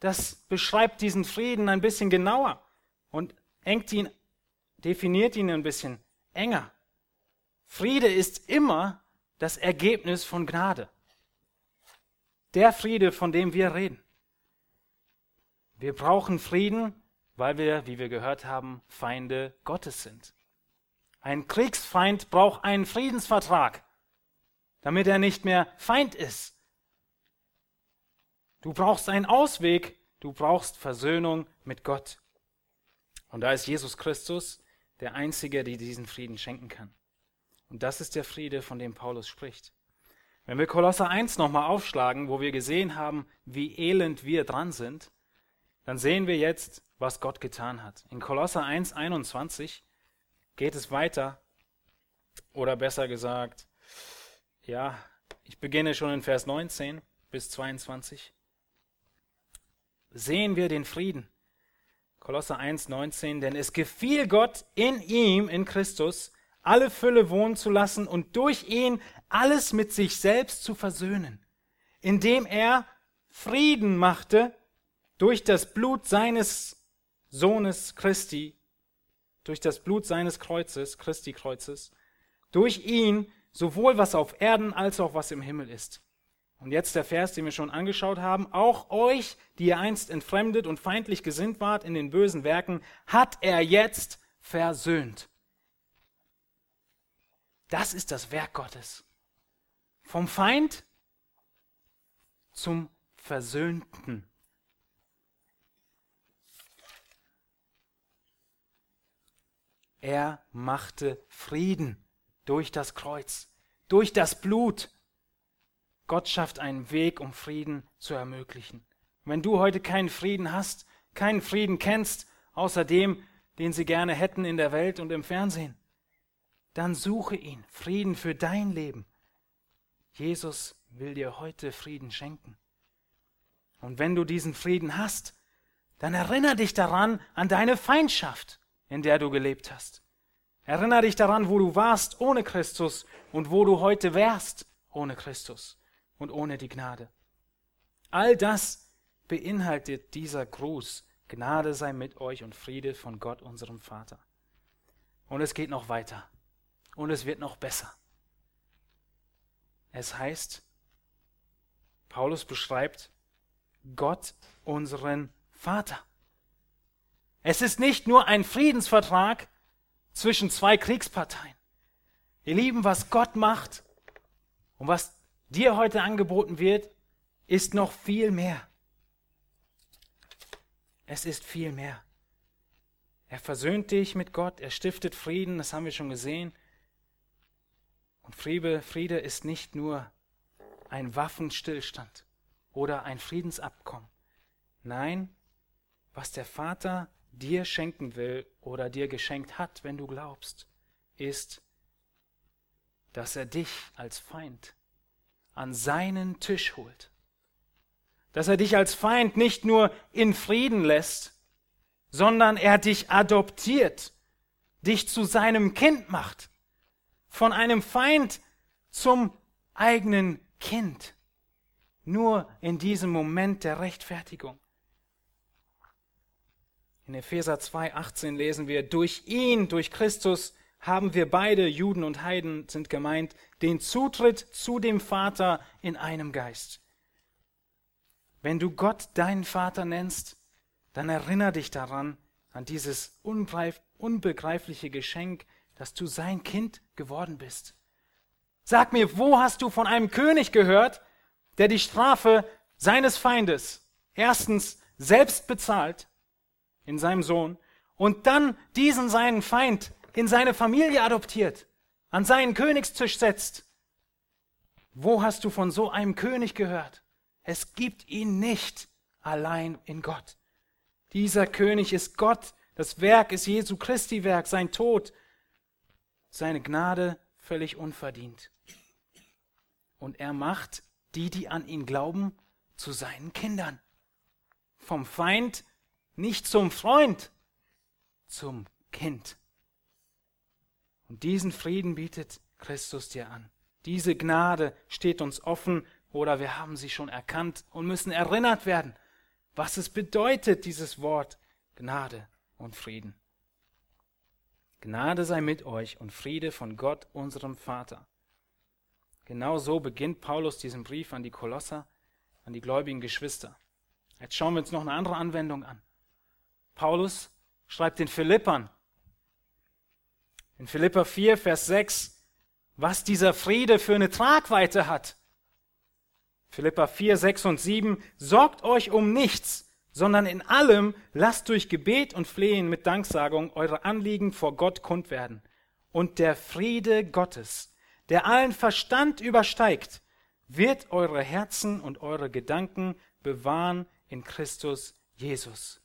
das beschreibt diesen Frieden ein bisschen genauer und engt ihn, definiert ihn ein bisschen enger. Friede ist immer das Ergebnis von Gnade. Der Friede, von dem wir reden. Wir brauchen Frieden, weil wir, wie wir gehört haben, Feinde Gottes sind. Ein Kriegsfeind braucht einen Friedensvertrag, damit er nicht mehr Feind ist. Du brauchst einen Ausweg, du brauchst Versöhnung mit Gott. Und da ist Jesus Christus der Einzige, der diesen Frieden schenken kann. Und das ist der Friede, von dem Paulus spricht. Wenn wir Kolosser 1 nochmal aufschlagen, wo wir gesehen haben, wie elend wir dran sind, dann sehen wir jetzt, was Gott getan hat. In Kolosser 1, 21 geht es weiter, oder besser gesagt, ja, ich beginne schon in Vers 19 bis 22. Sehen wir den Frieden. Kolosser 1, 19, denn es gefiel Gott in ihm, in Christus, alle Fülle wohnen zu lassen und durch ihn alles mit sich selbst zu versöhnen, indem er Frieden machte durch das Blut seines Sohnes Christi, durch das Blut seines Kreuzes, Christi Kreuzes, durch ihn sowohl was auf Erden als auch was im Himmel ist. Und jetzt der Vers, den wir schon angeschaut haben, auch euch, die ihr einst entfremdet und feindlich gesinnt wart in den bösen Werken, hat er jetzt versöhnt das ist das Werk Gottes. Vom Feind zum Versöhnten. Er machte Frieden durch das Kreuz, durch das Blut. Gott schafft einen Weg, um Frieden zu ermöglichen. Wenn du heute keinen Frieden hast, keinen Frieden kennst, außer dem, den sie gerne hätten in der Welt und im Fernsehen, dann suche ihn, Frieden für dein Leben. Jesus will dir heute Frieden schenken. Und wenn du diesen Frieden hast, dann erinnere dich daran an deine Feindschaft, in der du gelebt hast. Erinnere dich daran, wo du warst ohne Christus und wo du heute wärst ohne Christus und ohne die Gnade. All das beinhaltet dieser Gruß. Gnade sei mit euch und Friede von Gott, unserem Vater. Und es geht noch weiter. Und es wird noch besser. Es heißt, Paulus beschreibt Gott, unseren Vater. Es ist nicht nur ein Friedensvertrag zwischen zwei Kriegsparteien. Ihr Lieben, was Gott macht und was dir heute angeboten wird, ist noch viel mehr. Es ist viel mehr. Er versöhnt dich mit Gott, er stiftet Frieden, das haben wir schon gesehen. Und Friede, Friede ist nicht nur ein Waffenstillstand oder ein Friedensabkommen. Nein, was der Vater dir schenken will oder dir geschenkt hat, wenn du glaubst, ist, dass er dich als Feind an seinen Tisch holt. Dass er dich als Feind nicht nur in Frieden lässt, sondern er dich adoptiert, dich zu seinem Kind macht, von einem Feind zum eigenen Kind. Nur in diesem Moment der Rechtfertigung. In Epheser 2,18 lesen wir, durch ihn, durch Christus, haben wir beide, Juden und Heiden sind gemeint, den Zutritt zu dem Vater in einem Geist. Wenn du Gott deinen Vater nennst, dann erinnere dich daran, an dieses unbegreifliche Geschenk, dass du sein Kind geworden bist. Sag mir, wo hast du von einem König gehört, der die Strafe seines Feindes erstens selbst bezahlt in seinem Sohn und dann diesen seinen Feind in seine Familie adoptiert, an seinen Königstisch setzt. Wo hast du von so einem König gehört? Es gibt ihn nicht allein in Gott. Dieser König ist Gott, das Werk ist Jesu Christi Werk, sein Tod, seine Gnade völlig unverdient. Und er macht die, die an ihn glauben, zu seinen Kindern. Vom Feind nicht zum Freund, zum Kind. Und diesen Frieden bietet Christus dir an. Diese Gnade steht uns offen oder wir haben sie schon erkannt und müssen erinnert werden, was es bedeutet, dieses Wort Gnade und Frieden. Gnade sei mit euch und Friede von Gott, unserem Vater. Genau so beginnt Paulus diesen Brief an die Kolosser, an die gläubigen Geschwister. Jetzt schauen wir uns noch eine andere Anwendung an. Paulus schreibt den Philippern in Philippa 4, Vers 6, was dieser Friede für eine Tragweite hat. Philippa 4, 6 und 7, sorgt euch um nichts, sondern in allem lasst durch Gebet und Flehen mit Danksagung eure Anliegen vor Gott kund werden. Und der Friede Gottes, der allen Verstand übersteigt, wird eure Herzen und eure Gedanken bewahren in Christus Jesus.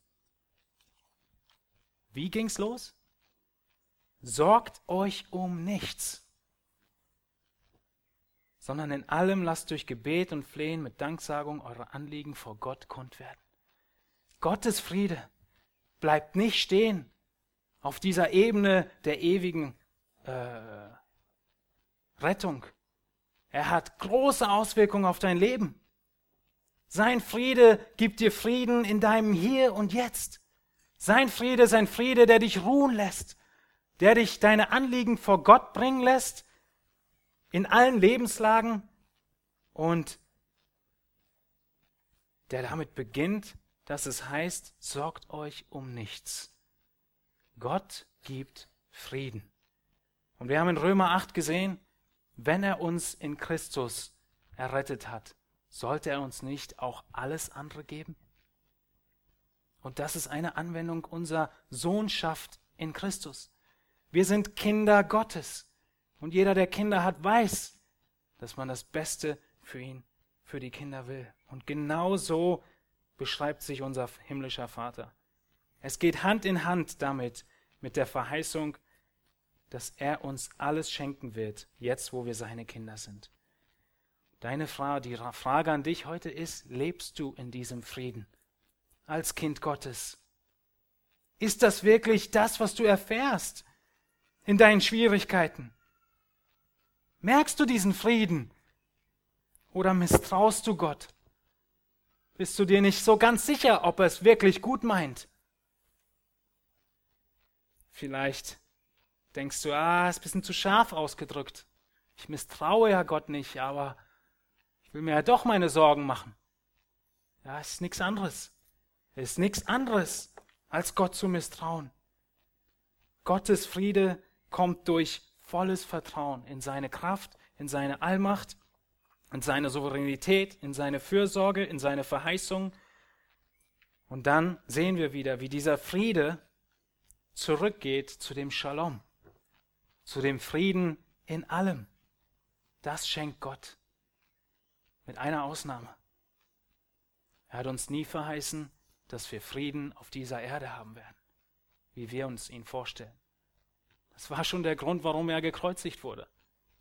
Wie ging's los? Sorgt euch um nichts, sondern in allem lasst durch Gebet und Flehen mit Danksagung eure Anliegen vor Gott kund werden. Gottes Friede bleibt nicht stehen auf dieser Ebene der ewigen äh, Rettung. Er hat große Auswirkungen auf dein Leben. Sein Friede gibt dir Frieden in deinem Hier und Jetzt. Sein Friede ist ein Friede, der dich ruhen lässt, der dich deine Anliegen vor Gott bringen lässt, in allen Lebenslagen und der damit beginnt, dass es heißt, sorgt euch um nichts. Gott gibt Frieden. Und wir haben in Römer 8 gesehen, wenn er uns in Christus errettet hat, sollte er uns nicht auch alles andere geben? Und das ist eine Anwendung unserer Sohnschaft in Christus. Wir sind Kinder Gottes. Und jeder, der Kinder hat, weiß, dass man das Beste für ihn, für die Kinder will. Und genau so beschreibt sich unser himmlischer Vater. Es geht Hand in Hand damit, mit der Verheißung, dass er uns alles schenken wird, jetzt wo wir seine Kinder sind. Deine Frage, die Frage an dich heute ist, lebst du in diesem Frieden als Kind Gottes? Ist das wirklich das, was du erfährst in deinen Schwierigkeiten? Merkst du diesen Frieden? Oder misstraust du Gott? Bist du dir nicht so ganz sicher, ob er es wirklich gut meint? Vielleicht denkst du, ah, ist ein bisschen zu scharf ausgedrückt. Ich misstraue ja Gott nicht, aber ich will mir ja doch meine Sorgen machen. Ja, es ist nichts anderes. Es ist nichts anderes, als Gott zu misstrauen. Gottes Friede kommt durch volles Vertrauen in seine Kraft, in seine Allmacht, in seine Souveränität, in seine Fürsorge, in seine Verheißung. Und dann sehen wir wieder, wie dieser Friede zurückgeht zu dem Shalom, zu dem Frieden in allem. Das schenkt Gott. Mit einer Ausnahme. Er hat uns nie verheißen, dass wir Frieden auf dieser Erde haben werden, wie wir uns ihn vorstellen. Das war schon der Grund, warum er gekreuzigt wurde,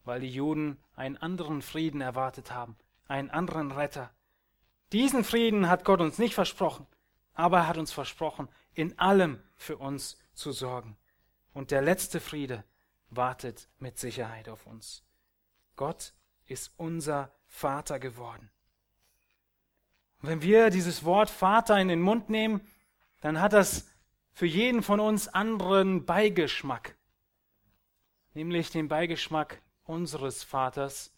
weil die Juden einen anderen Frieden erwartet haben, einen anderen Retter. Diesen Frieden hat Gott uns nicht versprochen, aber er hat uns versprochen, in allem für uns zu sorgen. Und der letzte Friede wartet mit Sicherheit auf uns. Gott ist unser Vater geworden. wenn wir dieses Wort Vater in den Mund nehmen, dann hat das für jeden von uns anderen Beigeschmack, nämlich den Beigeschmack unseres Vaters,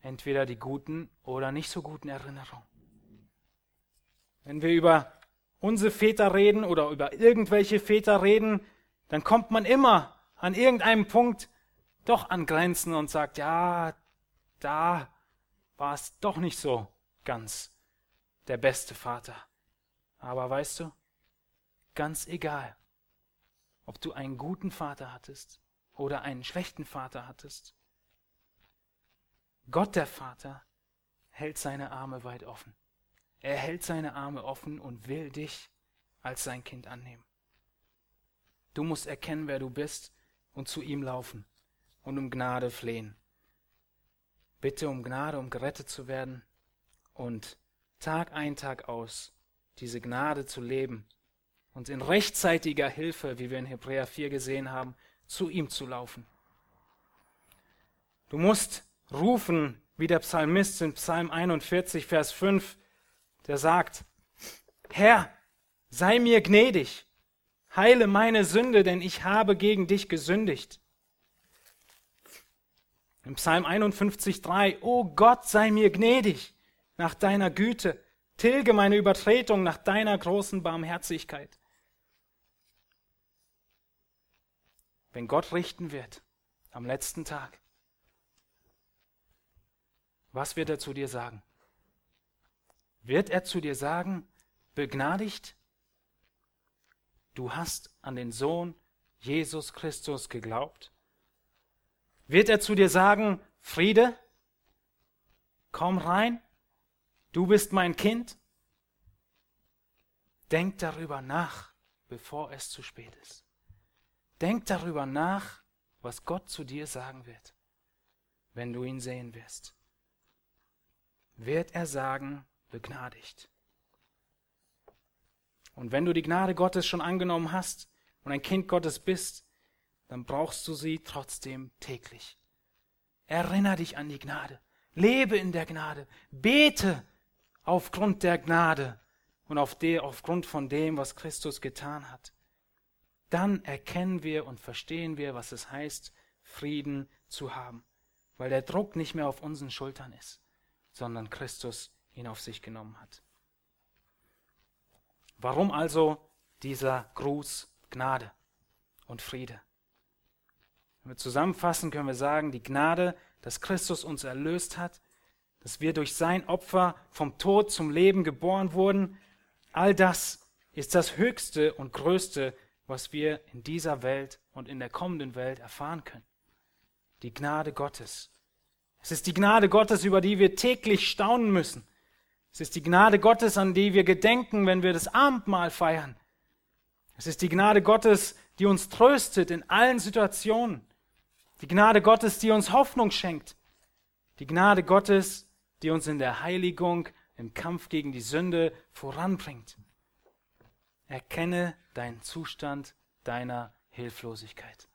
entweder die guten oder nicht so guten Erinnerungen. Wenn wir über unsere Väter reden oder über irgendwelche Väter reden, dann kommt man immer an irgendeinem Punkt doch an Grenzen und sagt, ja, da war es doch nicht so ganz der beste Vater. Aber weißt du, ganz egal, ob du einen guten Vater hattest oder einen schlechten Vater hattest, Gott der Vater hält seine Arme weit offen. Er hält seine Arme offen und will dich als sein Kind annehmen. Du musst erkennen, wer du bist und zu ihm laufen und um Gnade flehen. Bitte um Gnade, um gerettet zu werden und Tag ein, Tag aus diese Gnade zu leben und in rechtzeitiger Hilfe, wie wir in Hebräer 4 gesehen haben, zu ihm zu laufen. Du musst rufen, wie der Psalmist in Psalm 41, Vers 5, der sagt, Herr, sei mir gnädig, heile meine Sünde, denn ich habe gegen dich gesündigt. Im Psalm 51, 3, O Gott, sei mir gnädig nach deiner Güte, tilge meine Übertretung nach deiner großen Barmherzigkeit. Wenn Gott richten wird am letzten Tag, was wird er zu dir sagen? wird er zu dir sagen, begnadigt, du hast an den Sohn Jesus Christus geglaubt? Wird er zu dir sagen, Friede, komm rein, du bist mein Kind? Denk darüber nach, bevor es zu spät ist. Denk darüber nach, was Gott zu dir sagen wird, wenn du ihn sehen wirst. Wird er sagen, begnadigt. Und wenn du die Gnade Gottes schon angenommen hast und ein Kind Gottes bist, dann brauchst du sie trotzdem täglich. Erinner dich an die Gnade. Lebe in der Gnade. Bete aufgrund der Gnade und auf de, aufgrund von dem, was Christus getan hat. Dann erkennen wir und verstehen wir, was es heißt, Frieden zu haben, weil der Druck nicht mehr auf unseren Schultern ist, sondern Christus ihn auf sich genommen hat. Warum also dieser Gruß Gnade und Friede? Wenn wir zusammenfassen, können wir sagen, die Gnade, dass Christus uns erlöst hat, dass wir durch sein Opfer vom Tod zum Leben geboren wurden, all das ist das höchste und größte, was wir in dieser Welt und in der kommenden Welt erfahren können. Die Gnade Gottes. Es ist die Gnade Gottes, über die wir täglich staunen müssen. Es ist die Gnade Gottes, an die wir gedenken, wenn wir das Abendmahl feiern. Es ist die Gnade Gottes, die uns tröstet in allen Situationen. Die Gnade Gottes, die uns Hoffnung schenkt. Die Gnade Gottes, die uns in der Heiligung, im Kampf gegen die Sünde voranbringt. Erkenne deinen Zustand deiner Hilflosigkeit.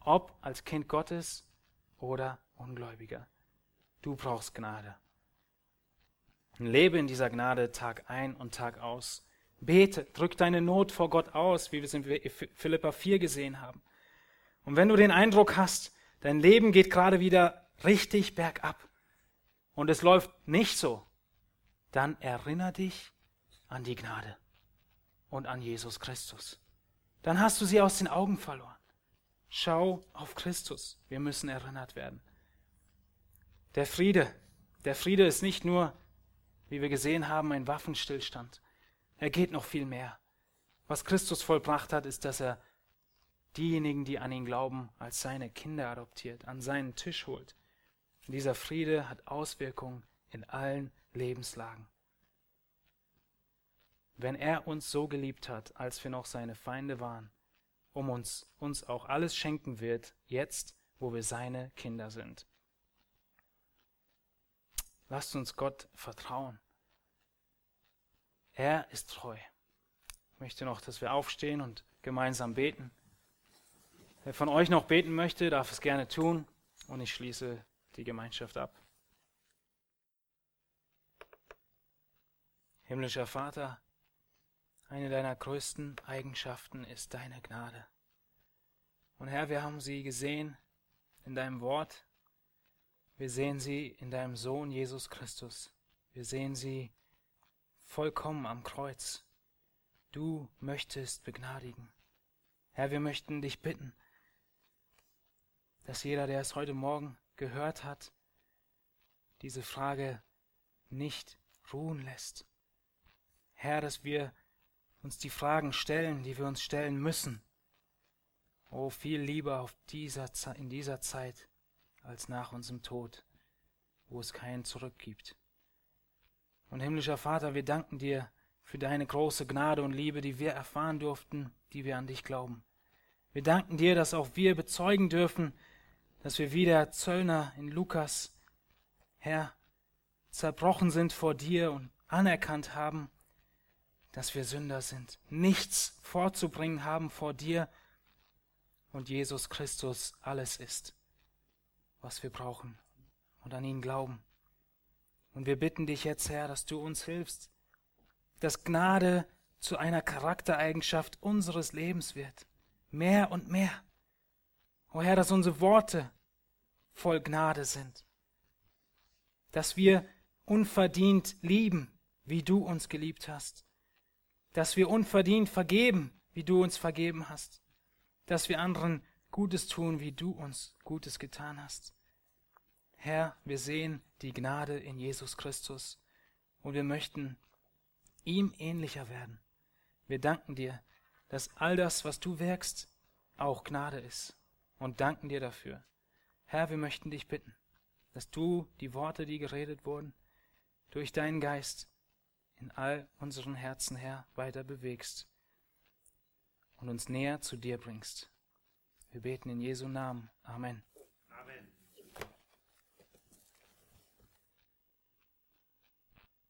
Ob als Kind Gottes oder Ungläubiger. Du brauchst Gnade. Lebe in dieser Gnade Tag ein und Tag aus. Bete, drück deine Not vor Gott aus, wie wir es in Philippa 4 gesehen haben. Und wenn du den Eindruck hast, dein Leben geht gerade wieder richtig bergab und es läuft nicht so, dann erinnere dich an die Gnade und an Jesus Christus. Dann hast du sie aus den Augen verloren. Schau auf Christus. Wir müssen erinnert werden. Der Friede, der Friede ist nicht nur, wie wir gesehen haben, ein Waffenstillstand. Er geht noch viel mehr. Was Christus vollbracht hat, ist, dass er diejenigen, die an ihn glauben, als seine Kinder adoptiert, an seinen Tisch holt. Und dieser Friede hat Auswirkungen in allen Lebenslagen. Wenn er uns so geliebt hat, als wir noch seine Feinde waren, um uns, uns auch alles schenken wird, jetzt, wo wir seine Kinder sind. Lasst uns Gott vertrauen. Er ist treu. Ich möchte noch, dass wir aufstehen und gemeinsam beten. Wer von euch noch beten möchte, darf es gerne tun und ich schließe die Gemeinschaft ab. Himmlischer Vater, eine deiner größten Eigenschaften ist deine Gnade. Und Herr, wir haben sie gesehen in deinem Wort. Wir sehen sie in deinem Sohn Jesus Christus. Wir sehen sie vollkommen am Kreuz. Du möchtest begnadigen. Herr, wir möchten dich bitten, dass jeder, der es heute Morgen gehört hat, diese Frage nicht ruhen lässt. Herr, dass wir uns die Fragen stellen, die wir uns stellen müssen. Oh, viel lieber auf dieser, in dieser Zeit als nach unserem Tod, wo es keinen Zurück gibt. Und himmlischer Vater, wir danken dir für deine große Gnade und Liebe, die wir erfahren durften, die wir an dich glauben. Wir danken dir, dass auch wir bezeugen dürfen, dass wir wie der Zöllner in Lukas, Herr, zerbrochen sind vor dir und anerkannt haben, dass wir Sünder sind, nichts vorzubringen haben vor dir und Jesus Christus alles ist, was wir brauchen und an ihn glauben. Und wir bitten dich jetzt, Herr, dass du uns hilfst, dass Gnade zu einer Charaktereigenschaft unseres Lebens wird. Mehr und mehr. O Herr, dass unsere Worte voll Gnade sind. Dass wir unverdient lieben, wie du uns geliebt hast. Dass wir unverdient vergeben, wie du uns vergeben hast. Dass wir anderen Gutes tun, wie du uns Gutes getan hast. Herr, wir sehen die Gnade in Jesus Christus und wir möchten ihm ähnlicher werden. Wir danken dir, dass all das, was du wirkst, auch Gnade ist und danken dir dafür. Herr, wir möchten dich bitten, dass du die Worte, die geredet wurden, durch deinen Geist in all unseren Herzen, Herr, weiter bewegst und uns näher zu dir bringst. Wir beten in Jesu Namen. Amen.